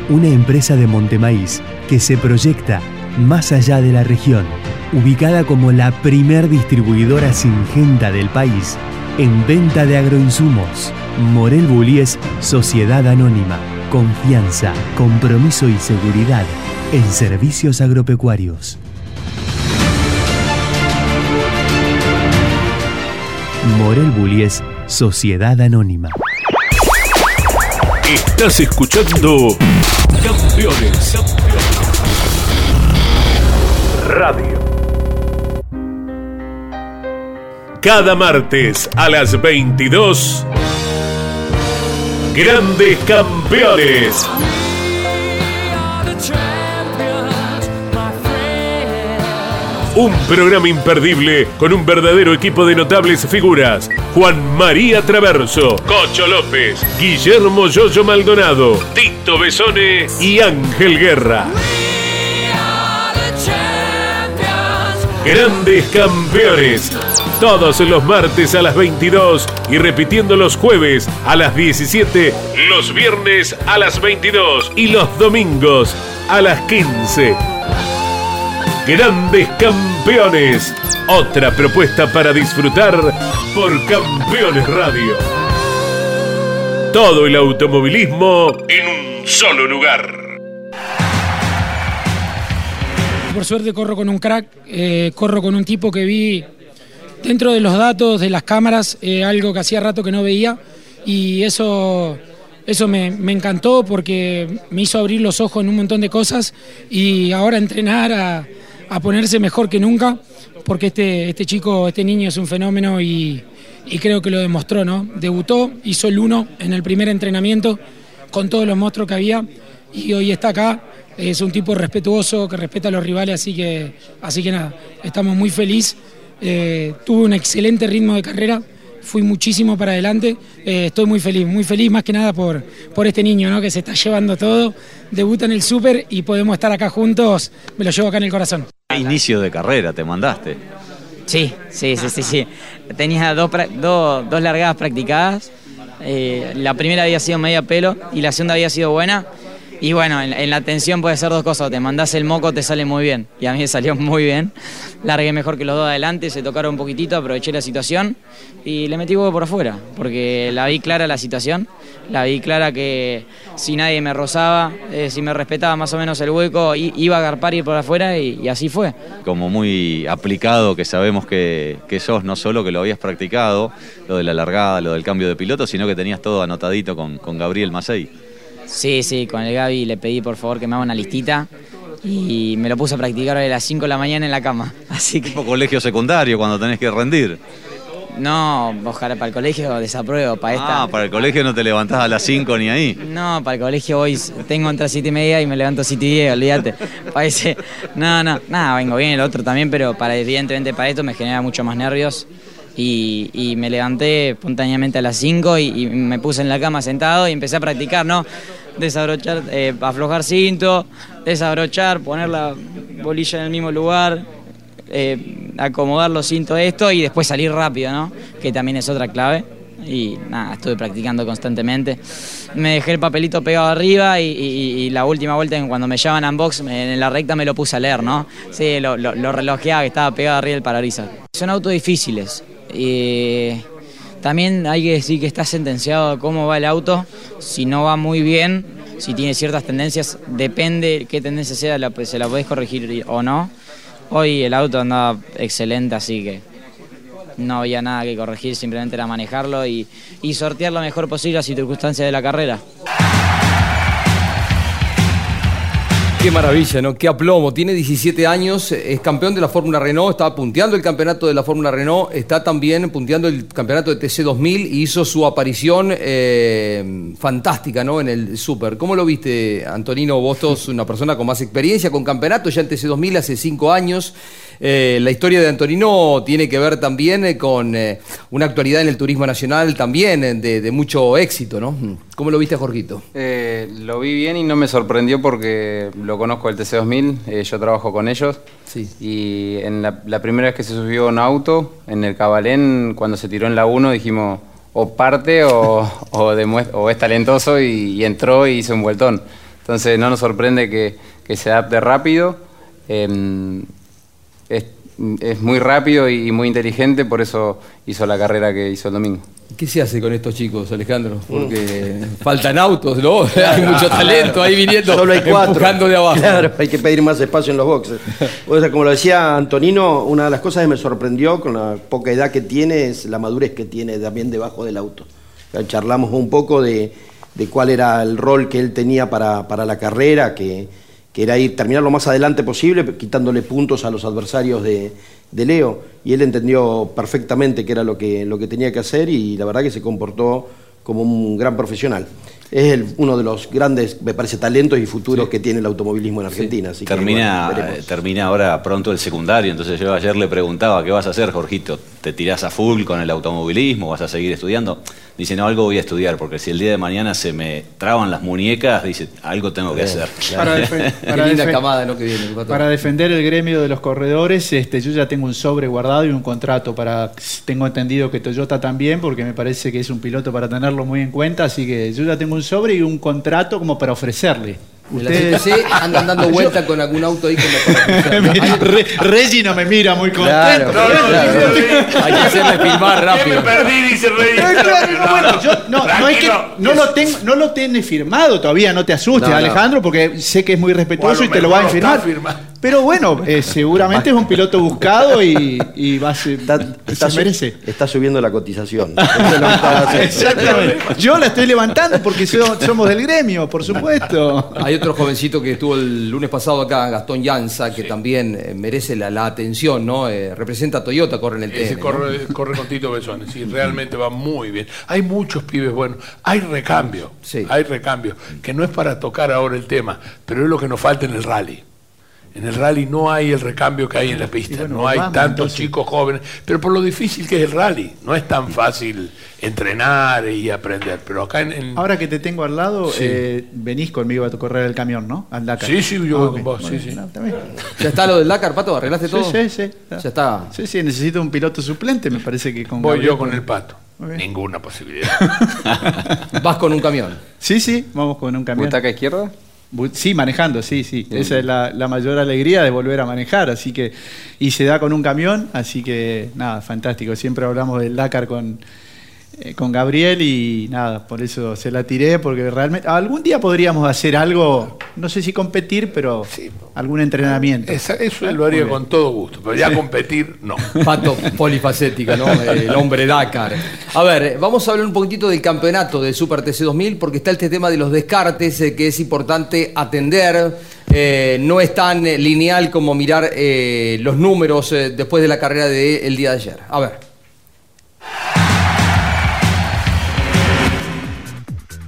A: una empresa de Montemaíz que se proyecta más allá de la región, ubicada como la primer distribuidora singenta del país en venta de agroinsumos. Morel Bullies Sociedad Anónima, confianza, compromiso y seguridad en servicios agropecuarios. Morel Bullies Sociedad Anónima.
C: Estás escuchando Campeones. Radio. Cada martes a las 22. Grandes Campeones. Un programa imperdible con un verdadero equipo de notables figuras. Juan María Traverso, Cocho López, Guillermo Yoyo Maldonado, Tito Besone y Ángel Guerra. Grandes campeones. Todos los martes a las 22 y repitiendo los jueves a las 17, los viernes a las 22 y los domingos a las 15. Grandes Campeones. Otra propuesta para disfrutar por Campeones Radio. Todo el automovilismo en un solo lugar.
P: Por suerte corro con un crack, eh, corro con un tipo que vi dentro de los datos de las cámaras, eh, algo que hacía rato que no veía y eso, eso me, me encantó porque me hizo abrir los ojos en un montón de cosas y ahora entrenar a, a ponerse mejor que nunca porque este, este chico, este niño es un fenómeno y, creo que lo demostró, ¿no? Debutó, hizo el uno en el primer entrenamiento con todos los monstruos que había y hoy está acá. Es un tipo respetuoso que respeta a los rivales, así que, así que nada, estamos muy felices. Eh, tuve un excelente ritmo de carrera, fui muchísimo para adelante. Eh, estoy muy feliz, muy feliz más que nada por, por este niño ¿no? que se está llevando todo. Debuta en el Super y podemos estar acá juntos. Me lo llevo acá en el corazón.
K: Inicio de carrera, te mandaste.
Q: Sí, sí, sí, sí, sí. Tenía dos, dos, dos largadas practicadas. Eh, la primera había sido media pelo y la segunda había sido buena. Y bueno, en, la tensión puede ser dos cosas. Te mandás el moco, te sale muy bien. Y a mí me salió [laughs] muy bien. Largué mejor que los dos adelante, se tocaron un poquitito, aproveché la situación y le metí huevo por afuera. Porque la vi clara la situación. La vi clara que si nadie me rozaba, eh, si me respetaba más o menos el hueco, iba a agarpar y ir por afuera y- así fue.
K: Como muy aplicado, que sabemos que, sos, no solo que lo habías practicado, lo de la largada, lo del cambio de piloto, sino que tenías todo anotadito con, con Gabriel Macei.
Q: Sí, sí, con el Gaby le pedí por favor que me haga una listita y me lo puse a practicar a las 5 de la mañana en la cama. [laughs] Así que.
K: Tipo colegio secundario cuando tenés que rendir.
Q: No, ojalá para el colegio desapruebo, para esta.
K: Ah, para el colegio no te levantás a las 5 ni ahí.
Q: No, para el colegio hoy tengo entre 7 y media y me levanto 7 y 10, olvídate. [laughs] Parece. No, no, nada, vengo bien el otro también, pero para evidentemente para esto me genera mucho más nervios. Y, me levanté espontáneamente a las 5 y, me puse en la cama sentado y empecé a practicar, ¿no? Desabrochar, eh, aflojar cinto, desabrochar, poner la bolilla en el mismo lugar, eh, acomodar los cintos esto y después salir rápido, ¿no? Que también es otra clave. Y nada, estuve practicando constantemente. Me dejé el papelito pegado arriba y, la última vuelta cuando me llevaban a unbox en la recta me lo puse a leer, ¿no? Sí, lo, lo, lo relojeaba que estaba pegado arriba del parabrisas. Son autos difíciles. Y también hay que decir que está sentenciado cómo va el auto. Si no va muy bien, si tiene ciertas tendencias, depende qué tendencia sea, la- se la podés corregir o no. Hoy el auto andaba excelente, así que no había nada que corregir, simplemente era manejarlo y, y sortear lo mejor posible las circunstancias de la carrera.
E: Qué maravilla, ¿no? Qué aplomo. Tiene 17 años, es campeón de la Fórmula Renault, está punteando el campeonato de la Fórmula Renault, está también punteando el campeonato de TC 2000 y hizo su aparición eh, fantástica, ¿no? En el Super. ¿Cómo lo viste, Antonino? Vos sos una persona con más experiencia, con campeonato ya en TC 2000 hace 5 años. Eh, la historia de Antonino tiene que ver también eh, con una actualidad en el turismo nacional también de, de mucho éxito, ¿no? ¿Cómo lo viste, Jorgito?
F: Eh, lo vi bien y no me sorprendió porque lo conozco del TC2000, eh, yo trabajo con ellos. Y en la, la primera vez que se subió a un auto, en el Cabalén, cuando se tiró en la 1, dijimos o parte o, [laughs] o, es talentoso y, y entró y hizo un vueltón. Entonces no nos sorprende que, que se adapte rápido. Em, es, es muy rápido y muy inteligente, por eso hizo la carrera que hizo el domingo.
E: ¿Qué se hace con estos chicos, Alejandro? Porque faltan autos, ¿no? [laughs] hay mucho talento ahí viniendo,
G: Solo hay cuatro.
E: empujando de abajo.
G: Claro, hay que pedir más espacio en los boxes. [laughs] O sea, como lo decía Antonino, una de las cosas que me sorprendió con la poca edad que tiene es la madurez que tiene también debajo del auto. Ya charlamos un poco de, de cuál era el rol que él tenía para, para la carrera, que, que era ir terminar lo más adelante posible, quitándole puntos a los adversarios de, de Leo. Y él entendió perfectamente qué era lo que, lo que tenía que hacer y la verdad que se comportó como un gran profesional. Es el- uno de los grandes, me parece, talentos y futuros que tiene el automovilismo en Argentina. Así que,
K: Termina,
G: bueno,
K: eh, termina ahora pronto el secundario, entonces yo ayer le preguntaba, ¿qué vas a hacer, Jorgito? ¿Te tirás a full con el automovilismo? ¿Vas a seguir estudiando? Dice, no, algo voy a estudiar, porque si el día de mañana se me traban las muñecas, dice, algo tengo que hacer.
I: Para [laughs] defen- para
E: linda
I: defen-
E: camada, ¿no? Que viene, Pato.
I: Para defender el gremio de los corredores, este, yo ya tengo un sobre guardado y un contrato para. Tengo entendido que Toyota también, porque me parece que es un piloto para tenerlo muy en cuenta, así que yo ya tengo un sobre y un contrato como para ofrecerle.
E: De la CPC andan dando [laughs] vuelta con algún auto ahí como [laughs] para
I: Re- Reggie no me mira muy contento.
E: Claro, claro. Hay que hacerle filmar rápido.
J: dice Rey.
I: Eh, claro, no, bueno, yo- no, no es que no lo, tengo, no lo tiene firmado todavía, no te asustes,
E: No, no.
I: Alejandro, porque sé que es muy respetuoso y te lo va a firmar. Pero bueno, eh, seguramente es un piloto buscado y, y va a ser,
G: Está,
I: se merece.
G: está subiendo la cotización. [laughs]
I: Exactamente. Yo la estoy levantando porque so- somos del gremio, por supuesto.
E: Hay otro jovencito que estuvo el lunes pasado acá, Gastón Llanza, que también eh, merece la, la atención, ¿no? Eh, representa a Toyota, corre en el TN. ¿no?
J: corre, corre con Tito Besones, sí, realmente va muy bien. Hay muchos pibes buenos. Hay recambio, hay recambio, que no es para tocar ahora el tema, pero es lo que nos falta en el rally. En el rally no hay el recambio que hay en la pista, no hay
I: vamos,
J: tantos
I: entonces.
J: chicos jóvenes, pero por lo difícil que es el rally, no es tan fácil entrenar y aprender, pero acá en... en-
I: Ahora que te tengo al lado,
J: Sí.
I: eh, venís conmigo a correr el camión, ¿no? Al Dakar.
J: Sí, sí, yo
I: Ah,
J: voy
I: ok.
J: con vos,
I: Bueno,
J: sí.
I: no.
E: ¿Ya está lo del Dakar, Pato? ¿Arreglaste todo?
I: Sí, sí, sí.
E: Ya está.
I: Sí, sí, necesito un piloto suplente, me parece que con
J: Voy
I: Gabriel
J: yo con el pato. Ninguna posibilidad. [laughs] [laughs]
E: Vas con un camión.
I: Sí, sí, vamos con un camión.
F: ¿Butaca izquierda?
I: Sí, manejando, sí, sí.
F: Bien.
I: Esa es la, la mayor alegría de volver a manejar, así que y se da con un camión, así que nada, fantástico. Siempre hablamos del Dakar con con Gabriel y nada, por eso se la tiré, porque realmente algún día podríamos hacer algo, no sé si competir, pero algún entrenamiento.
J: Esa- eso lo haría con todo gusto, pero ya competir, no. [laughs]
E: Pato polifacética, ¿no? El hombre Dakar. A ver, vamos a hablar un poquitito del campeonato del Super TC 2000 porque está este tema de los descartes eh, que es importante atender. Eh, no es tan eh, lineal como mirar eh, los números eh, después de la carrera del día de ayer. A ver.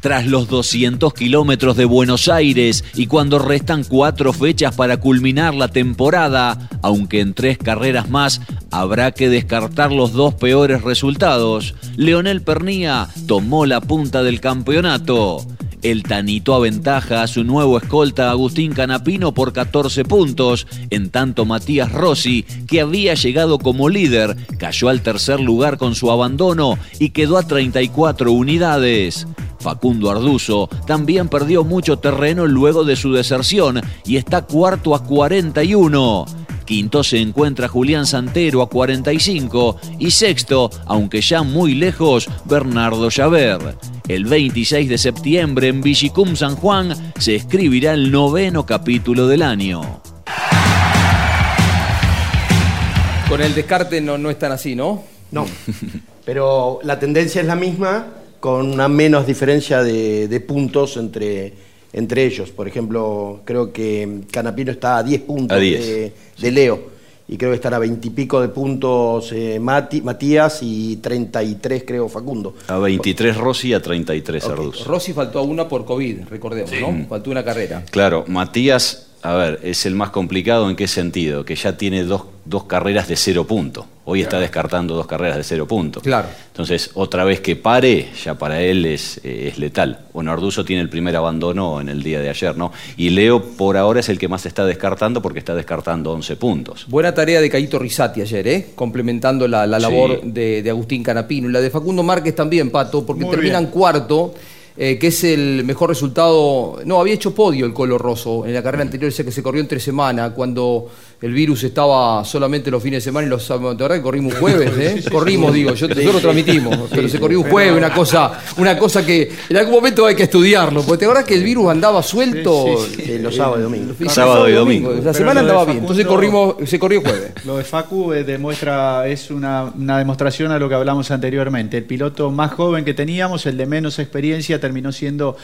K: Tras los 200 kilómetros de Buenos Aires y cuando restan cuatro fechas para culminar la temporada, aunque en tres carreras más habrá que descartar los dos peores resultados, Leonel Pernía tomó la punta del campeonato. El Tanito aventaja a su nuevo escolta Agustín Canapino por 14 puntos, en tanto Matías Rossi, que había llegado como líder, cayó al tercer lugar con su abandono y quedó a 34 unidades. Facundo Arduzo también perdió mucho terreno luego de su deserción y está cuarto a 41. Quinto se encuentra Julián Santero a 45 y sexto, aunque ya muy lejos, Bernardo Llaver. El 26 de septiembre en Villicum San Juan se escribirá el noveno capítulo del año.
E: Con el descarte no, no es tan así, ¿no?
G: No. Pero la tendencia es la misma, con una menos diferencia de, de puntos entre, entre ellos. Por ejemplo, creo que Canapino está a 10 puntos
K: A 10,
G: de, de Leo. Y creo que estará a 20 y pico de puntos eh, Mati- Matías y 33 creo Facundo.
K: A 23 Rossi y a 33 Arduzo.
E: Rossi faltó a una por COVID, recordemos, ¿no? Faltó una carrera.
K: Claro, Matías, a ver, es el más complicado en qué sentido, que ya tiene dos, dos carreras de cero punto. Hoy está descartando dos carreras de cero punto.
E: Claro.
K: Entonces, otra vez que pare, ya para él es, eh, es letal. Bueno, Arduzo tiene el primer abandono en el día de ayer, ¿no? Y Leo por ahora es el que más está descartando porque está descartando 11 puntos.
E: Buena tarea de Caito Risati ayer, ¿eh? complementando la, la
K: Sí.
E: labor de, de Agustín Canapino. Y la de Facundo Márquez también, Pato, porque
I: Muy
E: terminan
I: bien.
E: cuarto, eh, que es el mejor resultado. No, había hecho podio el Colo Rosso en la carrera anterior, esa que se corrió entre semana, cuando el virus estaba solamente los fines de semana y los sábados. ¿Te acordás que corrimos un jueves? ¿eh? [laughs] Corrimos, digo, yo, nosotros transmitimos, pero se corrió un jueves, una cosa, una cosa que en algún momento hay que estudiarlo. Porque te acordás que el virus andaba suelto
G: Sí, sí, sí, los sábados y domingos.
E: Sí,
K: Sábado y domingo.
E: La semana
I: lo
E: andaba bien, entonces corrimos, se corrió jueves.
I: Lo de Facu eh, demuestra, es una, una demostración a lo que hablamos anteriormente. El piloto más joven que teníamos, el de menos experiencia, terminó siendo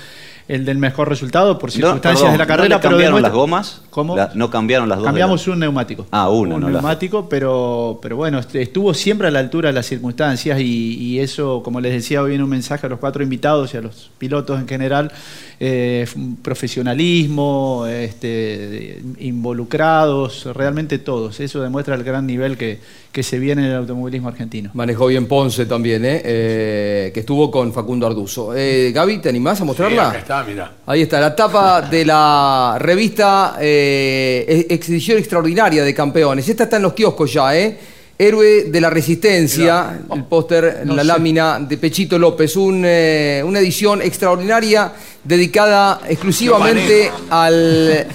I: el del mejor resultado por
K: No,
I: circunstancias
K: perdón,
I: de la carrera.
K: ¿no
I: pero
K: cambiaron
I: demuestra-
K: las gomas?
I: ¿Cómo?
K: La- no cambiaron las dos.
I: Cambiamos un neumático.
K: Ah, uno,
I: un
K: no las-
I: neumático, pero, pero bueno, est- estuvo siempre a la altura de las circunstancias y, y eso, como les decía hoy en un mensaje a los cuatro invitados y a los pilotos en general, eh, profesionalismo, este, involucrados, realmente todos. Eso demuestra el gran nivel que, que se viene en el automovilismo argentino.
E: Manejó bien Ponce también, ¿eh? Eh, que estuvo con Facundo Arduzo. Eh, Gaby, ¿te animás a
J: Sí,
E: mostrarla?
J: acá está, mirá.
E: Ahí está, la tapa de la revista eh, Expedición Extraordinaria de Campeones. Esta está en los kioscos ya, ¿eh? Héroe de la Resistencia, el póster,
I: No
E: la
I: sé.
E: lámina de Pechito López, un, eh, una edición extraordinaria dedicada exclusivamente al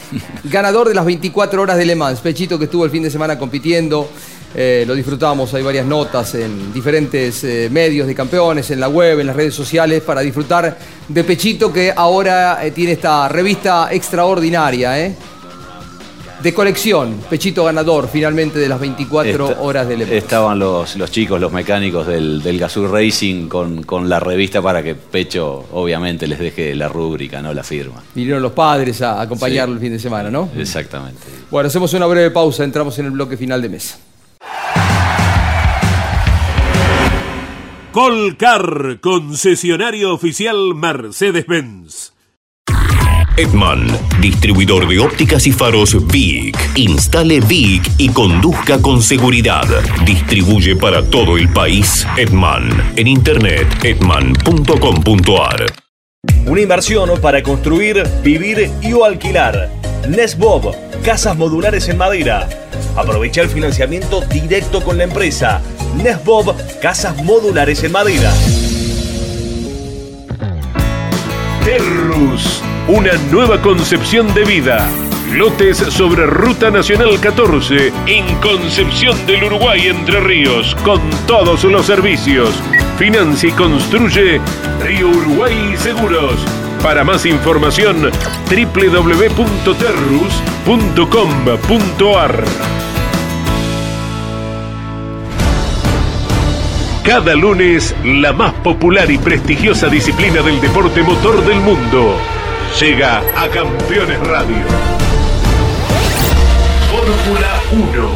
E: ganador de las 24 horas de Le Mans, Pechito que estuvo el fin de semana compitiendo. Eh, lo disfrutamos, hay varias notas en diferentes eh, medios de campeones, en la web, en las redes sociales, para disfrutar de Pechito que ahora eh, tiene esta revista extraordinaria, ¿eh? de colección. Pechito ganador finalmente de las 24
K: Esta-
E: horas de Le Mans.
K: Estaban los, los chicos, los mecánicos del, del Gazoo Racing con, con la revista para que Pecho obviamente les deje la rúbrica, no la firma.
E: Vinieron los padres a acompañarlo el fin de semana, ¿no?
K: Exactamente.
E: Bueno, hacemos una breve pausa, entramos en el bloque final de mesa.
C: Colcar, concesionario oficial Mercedes-Benz.
L: Edman, distribuidor de ópticas y faros VIC. Instale VIC y conduzca con seguridad. Distribuye para todo el país Edman. En internet edman.com.ar.
R: Una inversión para construir, vivir y o alquilar. Nesbob, casas modulares en madera. Aprovecha el financiamiento directo con la empresa. Nesbob, casas modulares en madera.
C: Terrus, una nueva concepción de vida. Lotes sobre Ruta Nacional 14 en Concepción del Uruguay Entre Ríos, con todos los servicios. Financia y construye Río Uruguay Seguros. Para más información, www.terrus.com.ar. Cada lunes, la más popular y prestigiosa disciplina del deporte motor del mundo llega a Campeones Radio. Fórmula 1.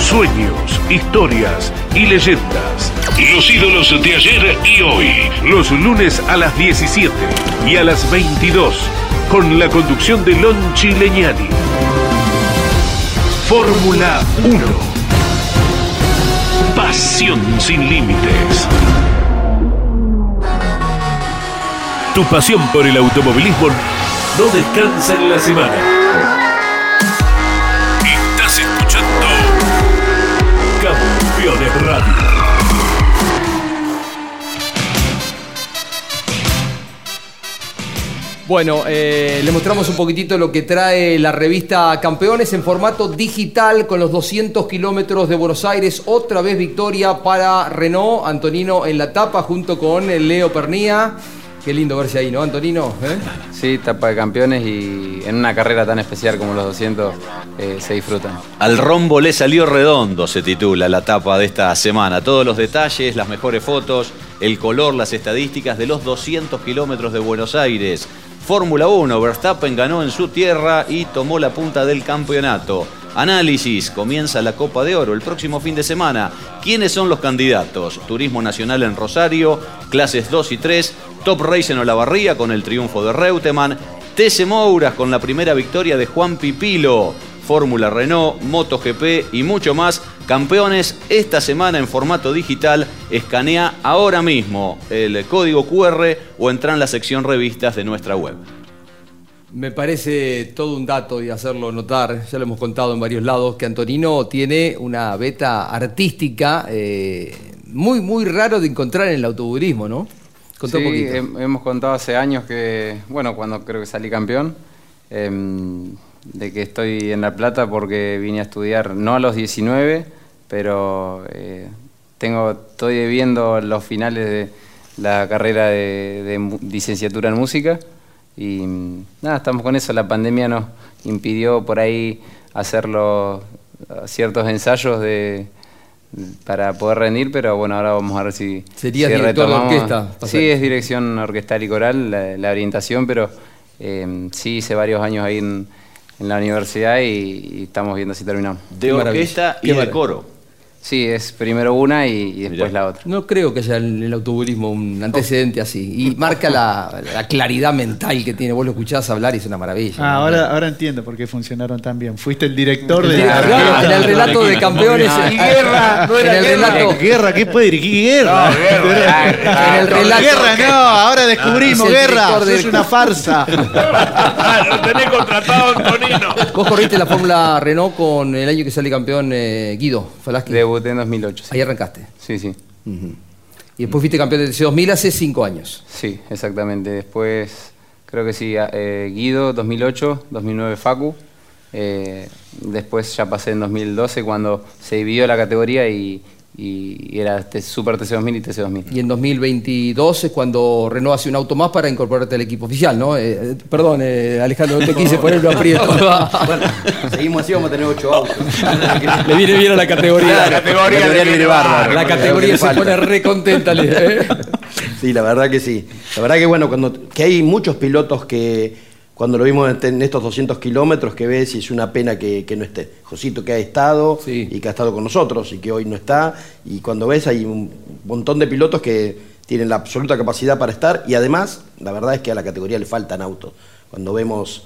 C: Sueños, historias y leyendas. Los ídolos de ayer y hoy. Los lunes a las 17 y a las 22. Con la conducción de Lon Chileñani. Fórmula 1. Pasión sin límites. Tu pasión por el automovilismo no descansa en la semana.
E: Bueno, eh, le mostramos un poquitito lo que trae la revista Campeones en formato digital con los 200 kilómetros de Buenos Aires. Otra vez victoria para Renault, Antonino en la tapa junto con Leo Pernía. Qué lindo verse ahí, ¿no, Antonino? ¿Eh?
F: Sí, tapa de campeones y en una carrera tan especial como los 200 eh, se disfrutan.
K: Al rombo le salió redondo, se titula la tapa de esta semana. Todos los detalles, las mejores fotos, el color, las estadísticas de los 200 kilómetros de Buenos Aires. Fórmula 1, Verstappen ganó en su tierra y tomó la punta del campeonato. Análisis, comienza la Copa de Oro el próximo fin de semana. ¿Quiénes son los candidatos? Turismo Nacional en Rosario, clases 2 y 3, Top Race en Olavarría con el triunfo de Reutemann, TC Mouras con la primera victoria de Juan Pipilo, Fórmula Renault, MotoGP y mucho más. Campeones, esta semana en formato digital, escanea ahora mismo el código QR o entra en la sección revistas de nuestra web.
E: Me parece todo un dato y hacerlo notar, ya lo hemos contado en varios lados, que Antonino tiene una beta artística eh, muy, muy raro de encontrar en el automovilismo, ¿no?
F: Contá un
E: Sí,
F: poquito.
E: hem-
F: hemos contado hace años que, bueno, cuando creo que salí campeón, em, de que estoy en La Plata porque vine a estudiar, no a los 19, pero eh, tengo, estoy viendo los finales de la carrera de, de licenciatura en música y nada, estamos con eso. La pandemia nos impidió por ahí hacer los- ciertos ensayos de para poder rendir, pero bueno, ahora vamos a ver si
E: Serías
F: si
E: director de
F: retomamos.
E: orquesta, pasa
F: Sí, es dirección orquestal y coral, la, la orientación, pero eh, sí hice varios años ahí en, en la universidad y, y estamos viendo si terminamos.
K: De orquesta y de coro.
F: Sí, es primero una y, y después la otra.
E: No creo que haya en el automovilismo un antecedente así. Y [laughs] marca la, la claridad mental que tiene. Vos lo escuchás hablar y es una maravilla.
I: Ah, ahora, ahora entiendo por qué funcionaron tan bien. Fuiste el director de
E: Claro, claro, en el relato de campeones.
I: Y [laughs] guerra, no
E: en
I: era
E: el
I: guerra.
E: relato.
I: Guerra, ¿qué puede dirigir guerra? [laughs]
E: En el relato.
I: Guerra, no, ahora descubrimos
E: Es el
I: guerra. Es
E: del-
I: una farsa.
J: Lo tenés contratado, Antonino.
E: Vos corriste la Fórmula Renault con el año que sale campeón eh, Guido Falaschi.
F: Debuté en 2008.
E: Ahí arrancaste.
F: Sí, sí.
E: Y después fuiste campeón del TC2000 hace cinco años.
F: Sí, exactamente. Después, creo que sí, eh, Guido, 2008, 2009 Facu. Eh, después ya pasé en 2012 cuando se dividió la categoría y, y era Super TC2000 y TC2000.
E: Y en 2022 es cuando Renault hace un auto más para incorporarte al equipo oficial, ¿no? Eh, eh, perdón, eh, Alejandro, no te quise poner un aprieto. [laughs]
G: bueno, seguimos así, vamos a tener ocho autos.
E: Le viene bien a la categoría.
G: La categoría le viene bárbaro.
E: La categoría se pone re contenta. ¿eh?
G: Sí, la verdad que sí. La verdad que bueno, cuando que hay muchos pilotos que cuando lo vimos en estos 200 kilómetros que ves y es una pena que, que no esté. Josito que ha estado y que ha estado con nosotros y que hoy no está. Y cuando ves hay un montón de pilotos que tienen la absoluta capacidad para estar y además la verdad es que a la categoría le faltan autos. Cuando vemos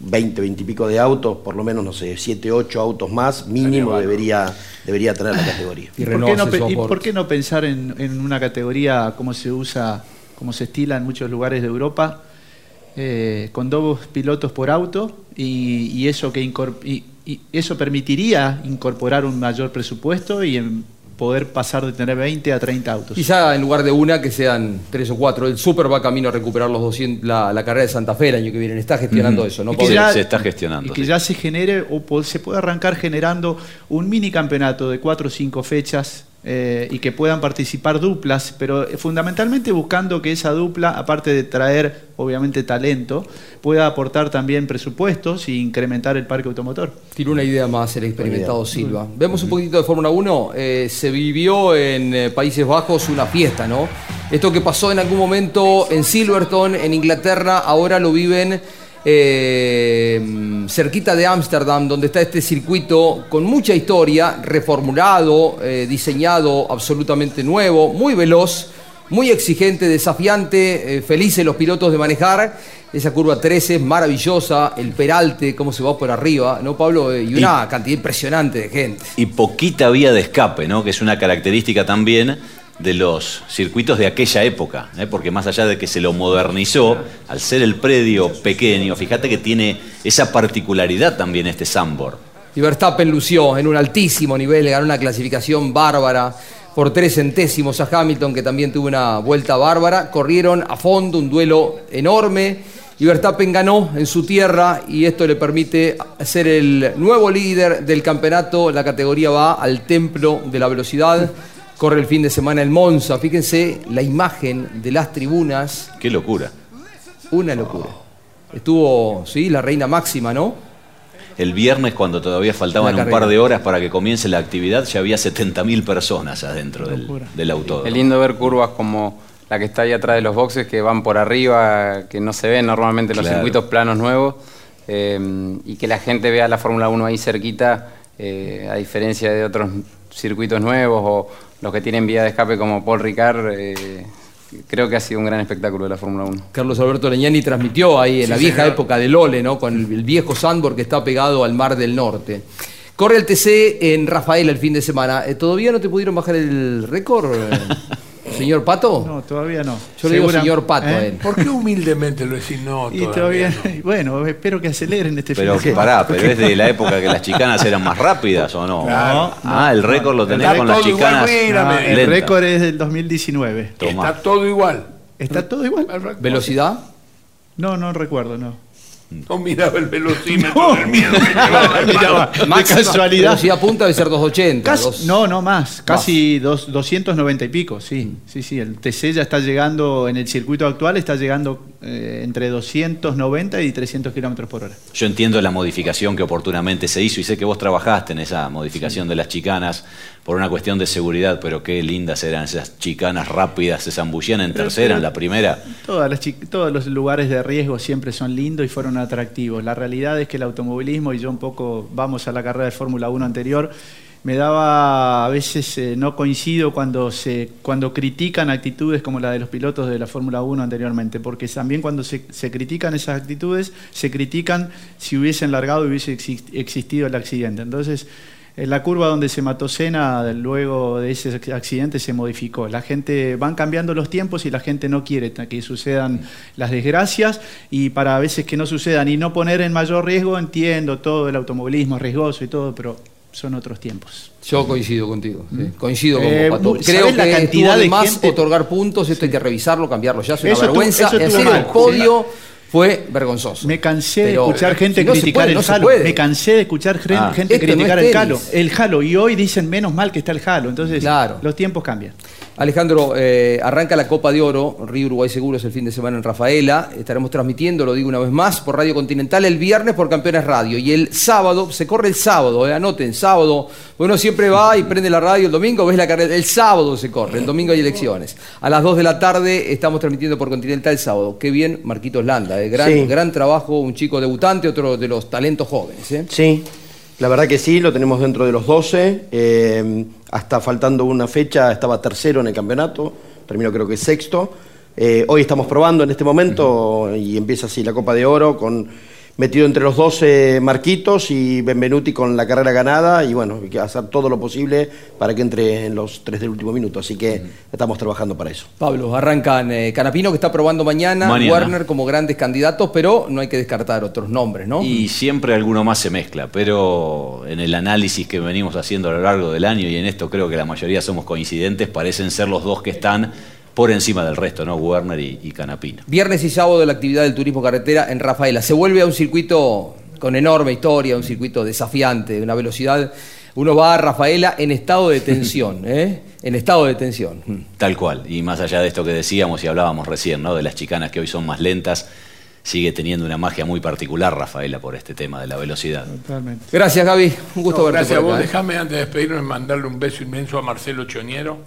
G: 20, 20 y pico de autos, por lo menos, no sé, 7, 8 autos más, mínimo debería, debería tener la categoría.
I: ¿Y por, qué no, y por qué no pensar en, en una categoría como se usa, como se estila en muchos lugares de Europa, eh, con dos pilotos por auto y, y eso que y, y eso permitiría incorporar un mayor presupuesto y en poder pasar de tener 20 a 30 autos?
E: Quizá en lugar de una que sean tres o cuatro. El Super va camino a recuperar los 200, la, la carrera de Santa Fe el año que viene. Está gestionando eso, ¿no?
K: Que ya- Se está gestionando,
I: Y que
K: sí.
I: ya se genere o se puede arrancar generando un mini campeonato de cuatro o cinco fechas eh, y que puedan participar duplas, pero fundamentalmente buscando que esa dupla, aparte de traer obviamente talento, pueda aportar también presupuestos e incrementar el parque automotor.
E: Tiene una idea más el experimentado Silva. Vemos un poquito de Fórmula 1. eh, se vivió en eh, Países Bajos una fiesta, ¿no? Esto que pasó en algún momento en Silverton, en Inglaterra, ahora lo viven eh, cerquita de Ámsterdam, donde está este circuito con mucha historia, reformulado, eh, diseñado absolutamente nuevo, muy veloz, muy exigente, desafiante, eh, felices los pilotos de manejar. Esa curva 13 es maravillosa, el peralte, cómo se va por arriba, ¿no, Pablo? Y una cantidad impresionante de gente.
K: Y poquita vía de escape, ¿no? Que es una característica también de los circuitos de aquella época, ¿eh? porque más allá de que se lo modernizó, al ser el predio pequeño, fíjate que tiene esa particularidad también este Sambor.
E: Y Verstappen lució en un altísimo nivel, ganó una clasificación bárbara por tres centésimos a Hamilton, que también tuvo una vuelta bárbara. Corrieron a fondo, un duelo enorme. Y Verstappen ganó en su tierra y esto le permite ser el nuevo líder del campeonato. La categoría va al templo de la velocidad. Corre el fin de semana el Monza. Fíjense la imagen de las tribunas.
K: Qué locura.
E: Una locura. Estuvo, sí, la reina máxima, ¿no?
K: El viernes, cuando todavía faltaban un par de horas para que comience la actividad, ya había 70.000 personas adentro del, del autódromo.
F: Es lindo ver curvas como la que está ahí atrás de los boxes, que van por arriba, que no se ven normalmente en los
K: Claro.
F: circuitos planos nuevos, eh, y que la gente vea la Fórmula 1 ahí cerquita, eh, a diferencia de otros circuitos nuevos o los que tienen vía de escape como Paul Ricard. eh, creo que ha sido un gran espectáculo de la Fórmula 1.
E: Carlos Alberto Leñani transmitió ahí en
F: Sí,
E: la vieja
F: señor.
E: época del Ole, ¿no? Con el, el viejo Sandborg que está pegado al Mar del Norte. Corre el TC en Rafael el fin de semana. Eh, ¿Todavía no te pudieron bajar el récord, [laughs] señor Pato?
I: No, todavía no.
E: Yo le digo señor Pato
I: ¿Eh?
E: a él.
J: ¿Por qué humildemente lo decís no?
I: Y todavía, bueno, espero que aceleren este
K: Pero
I: fin de semana.
K: pará, pero es de la época que las chicanas eran más rápidas o no?
I: Claro.
K: ah, el récord lo tenés con las
I: igual,
K: chicanas.
I: No, el récord es del 2019.
K: Tomá.
J: Está todo igual.
I: ¿Está todo igual?
E: ¿Velocidad?
I: No, no recuerdo, no.
J: No miraba el velocímetro del miedo que llevaba. [laughs]
I: Miraba, de casualidad.
E: Velocidad punta debe ser 280.
I: Casi-
E: dos-
I: no, no más, casi dos- 290 y pico, sí, sí, sí, el TC ya está llegando, en el circuito actual está llegando eh, entre 290 y 300 kilómetros por hora.
K: Yo entiendo la modificación que oportunamente se hizo y sé que vos trabajaste en esa modificación de las chicanas por una cuestión de seguridad, pero qué lindas eran esas chicanas rápidas, se zambullían en tercera, en la primera.
I: Todos los lugares de riesgo siempre son lindos y fueron atractivos. La realidad es que el automovilismo, y yo un poco vamos a la carrera de Fórmula 1 anterior, me daba, a veces eh, no coincido cuando, se, cuando critican actitudes como la de los pilotos de la Fórmula 1 anteriormente, porque también cuando se, se critican esas actitudes, se critican si hubiesen largado y hubiese exi- existido el accidente. Entonces, en la curva donde se mató Senna, luego de ese accidente se modificó. La gente van cambiando los tiempos y la gente no quiere que sucedan las desgracias y para a veces que no sucedan y no poner en mayor riesgo, entiendo todo el automovilismo es riesgoso y todo, pero son otros tiempos.
E: Yo coincido contigo. sí. Coincido con
I: Eh,
E: vos, Pato. Creo
I: ¿sabés
E: que
I: la
E: estuvo
I: cantidad
E: de más
I: gente?
E: otorgar puntos. Esto hay que revisarlo, cambiarlo ya. Es una
I: Eso
E: vergüenza.
I: eso
E: serio,
I: mal,
E: el podio fue vergonzoso.
I: Me cansé
E: Pero,
I: de escuchar
E: eh,
I: gente
E: si no se
I: criticar
E: puede,
I: el
E: no.
I: Me cansé de escuchar
E: Ah.
I: gente
E: Esto no
I: criticar
E: es
I: el halo. El halo. Y hoy dicen menos mal que está el halo. Entonces los tiempos cambian.
E: Alejandro, eh, arranca la Copa de Oro, Río Uruguay Seguros el fin de semana en Rafaela. Estaremos transmitiendo, lo digo una vez más, por Radio Continental el viernes por Campeones Radio. Y el sábado, se corre el sábado, eh, anoten, sábado. Uno siempre va y prende la radio el domingo, ves la carrera. El sábado se corre, el domingo hay elecciones. A las 2 de la tarde estamos transmitiendo por Continental el sábado. Qué bien, Marquitos Landa. eh, gran,
G: Sí.
E: gran trabajo, un chico debutante, otro de los talentos jóvenes.
G: Sí, la verdad que sí, lo tenemos dentro de los 12. Hasta faltando una fecha estaba tercero en el campeonato, terminó creo que sexto. Eh, hoy estamos probando en este momento y empieza así la Copa de Oro con metido entre los 12 Marquitos y Benvenuti con la carrera ganada y bueno, hay que hacer todo lo posible para que entre en los tres del último minuto, así que estamos trabajando para eso.
E: Pablo, arrancan eh, Canapino que está probando mañana,
K: Mañana.
E: Werner como grandes candidatos, pero no hay que descartar otros nombres, ¿no?
K: Y siempre alguno más se mezcla, pero en el análisis que venimos haciendo a lo largo del año, y en esto creo que la mayoría somos coincidentes, parecen ser los dos que están por encima del resto, ¿no? Werner y, y Canapino.
E: Viernes y sábado la actividad del turismo carretera en Rafaela. Se vuelve a un circuito con enorme historia, un circuito desafiante, de una velocidad uno va a Rafaela en estado de tensión, [laughs] ¿eh? En estado de tensión.
K: Tal cual. Y más allá de esto que decíamos y hablábamos recién, ¿no? De las chicanas que hoy son más lentas, sigue teniendo una magia muy particular Rafaela por este tema de la velocidad.
E: Gracias, Gaby. Un gusto
J: No,
E: verte.
J: Gracias a
E: por
J: vos.
E: ¿eh?
J: Déjame antes de despedirnos mandarle un beso inmenso a Marcelo Choniero,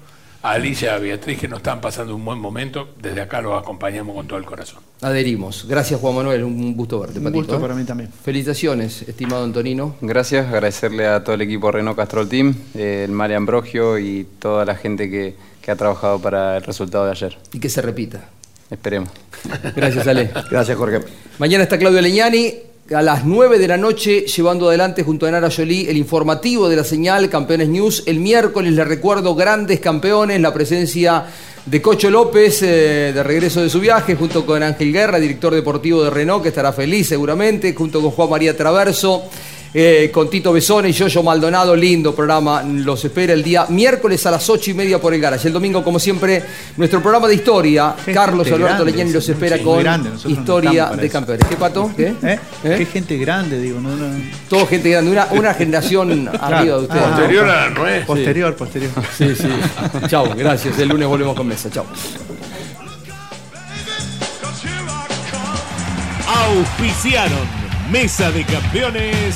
J: a Alicia y a Beatriz que nos están pasando un buen momento. Desde acá los acompañamos con todo el corazón.
E: Adherimos. Gracias, Juan Manuel. Un gusto verte,
I: Un
E: Patito,
I: gusto
E: ¿eh?
I: para mí también.
E: Felicitaciones, estimado Antonino.
F: Gracias, agradecerle a todo el equipo Renault Castrol Team, eh, el Mari Ambrogio y toda la gente que, que ha trabajado para el resultado de ayer.
E: Y que se repita.
F: Esperemos.
E: Gracias, Ale.
G: Gracias, Jorge.
E: Mañana está Claudio Leñani a las 9 de la noche llevando adelante junto a Nara Jolie el informativo de la señal Campeones News. El miércoles les recuerdo grandes campeones, la presencia de Cocho López eh, de regreso de su viaje junto con Ángel Guerra, director deportivo de Renault, que estará feliz seguramente, junto con Juan María Traverso. Eh, con Tito Besone y Yoyo Maldonado, lindo programa, los espera el día miércoles a las 8 y media por el Garage. El domingo, como siempre, nuestro programa de historia, Carlos Alberto Leñani los espera con
I: grande, nosotros no
E: historia de
I: eso.
E: campeones. ¿Qué pato? ¿Qué?
I: ¿Eh? Qué gente grande, digo. No, no.
E: Todo gente grande, una, una generación [laughs] arriba de ustedes.
I: Ah,
J: Posterior
I: ah,
J: a la nuez.
I: Posterior, posterior.
E: Sí, sí. Chao, gracias. El lunes volvemos con mesa. Chao.
C: Auspiciaron Mesa de Campeones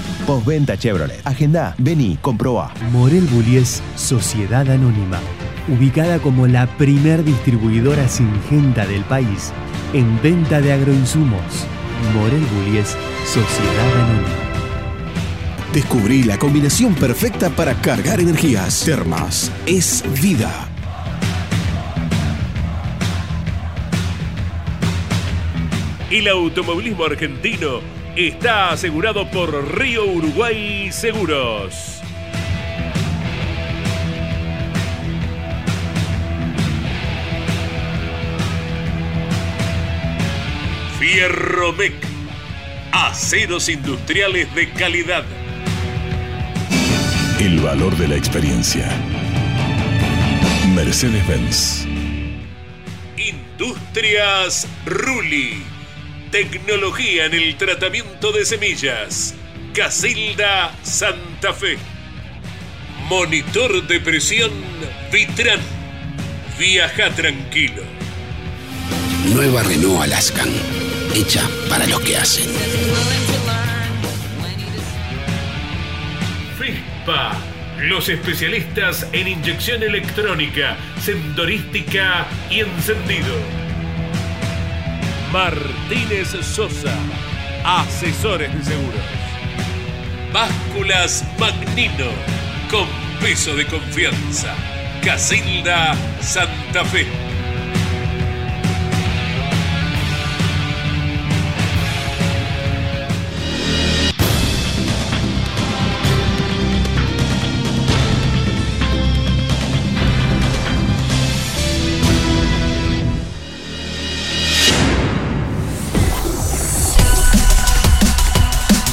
O: Postventa Chevrolet. Agenda, vení, comprobá.
A: Morel Bullies Sociedad Anónima. Ubicada como la primer distribuidora singenta del país en venta de agroinsumos. Morel Bullies Sociedad Anónima.
B: Descubrí la combinación perfecta para cargar energías. Termas es vida.
C: El automovilismo argentino está asegurado por Río Uruguay Seguros. Fierromec. Aceros industriales de calidad.
S: El valor de la experiencia. Mercedes-Benz.
C: Industrias Ruli. Tecnología en el tratamiento de semillas. Casilda Santa Fe. Monitor de presión Vitran. Viaja tranquilo.
D: Nueva Renault Alaskan, hecha para los que hacen.
C: FISPA. Los especialistas en inyección electrónica, sensorística y encendido. Martínez Sosa. Asesores de seguros. Básculas Magnino. Con peso de confianza. Casilda Santa Fe.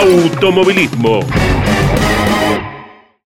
C: automovilismo.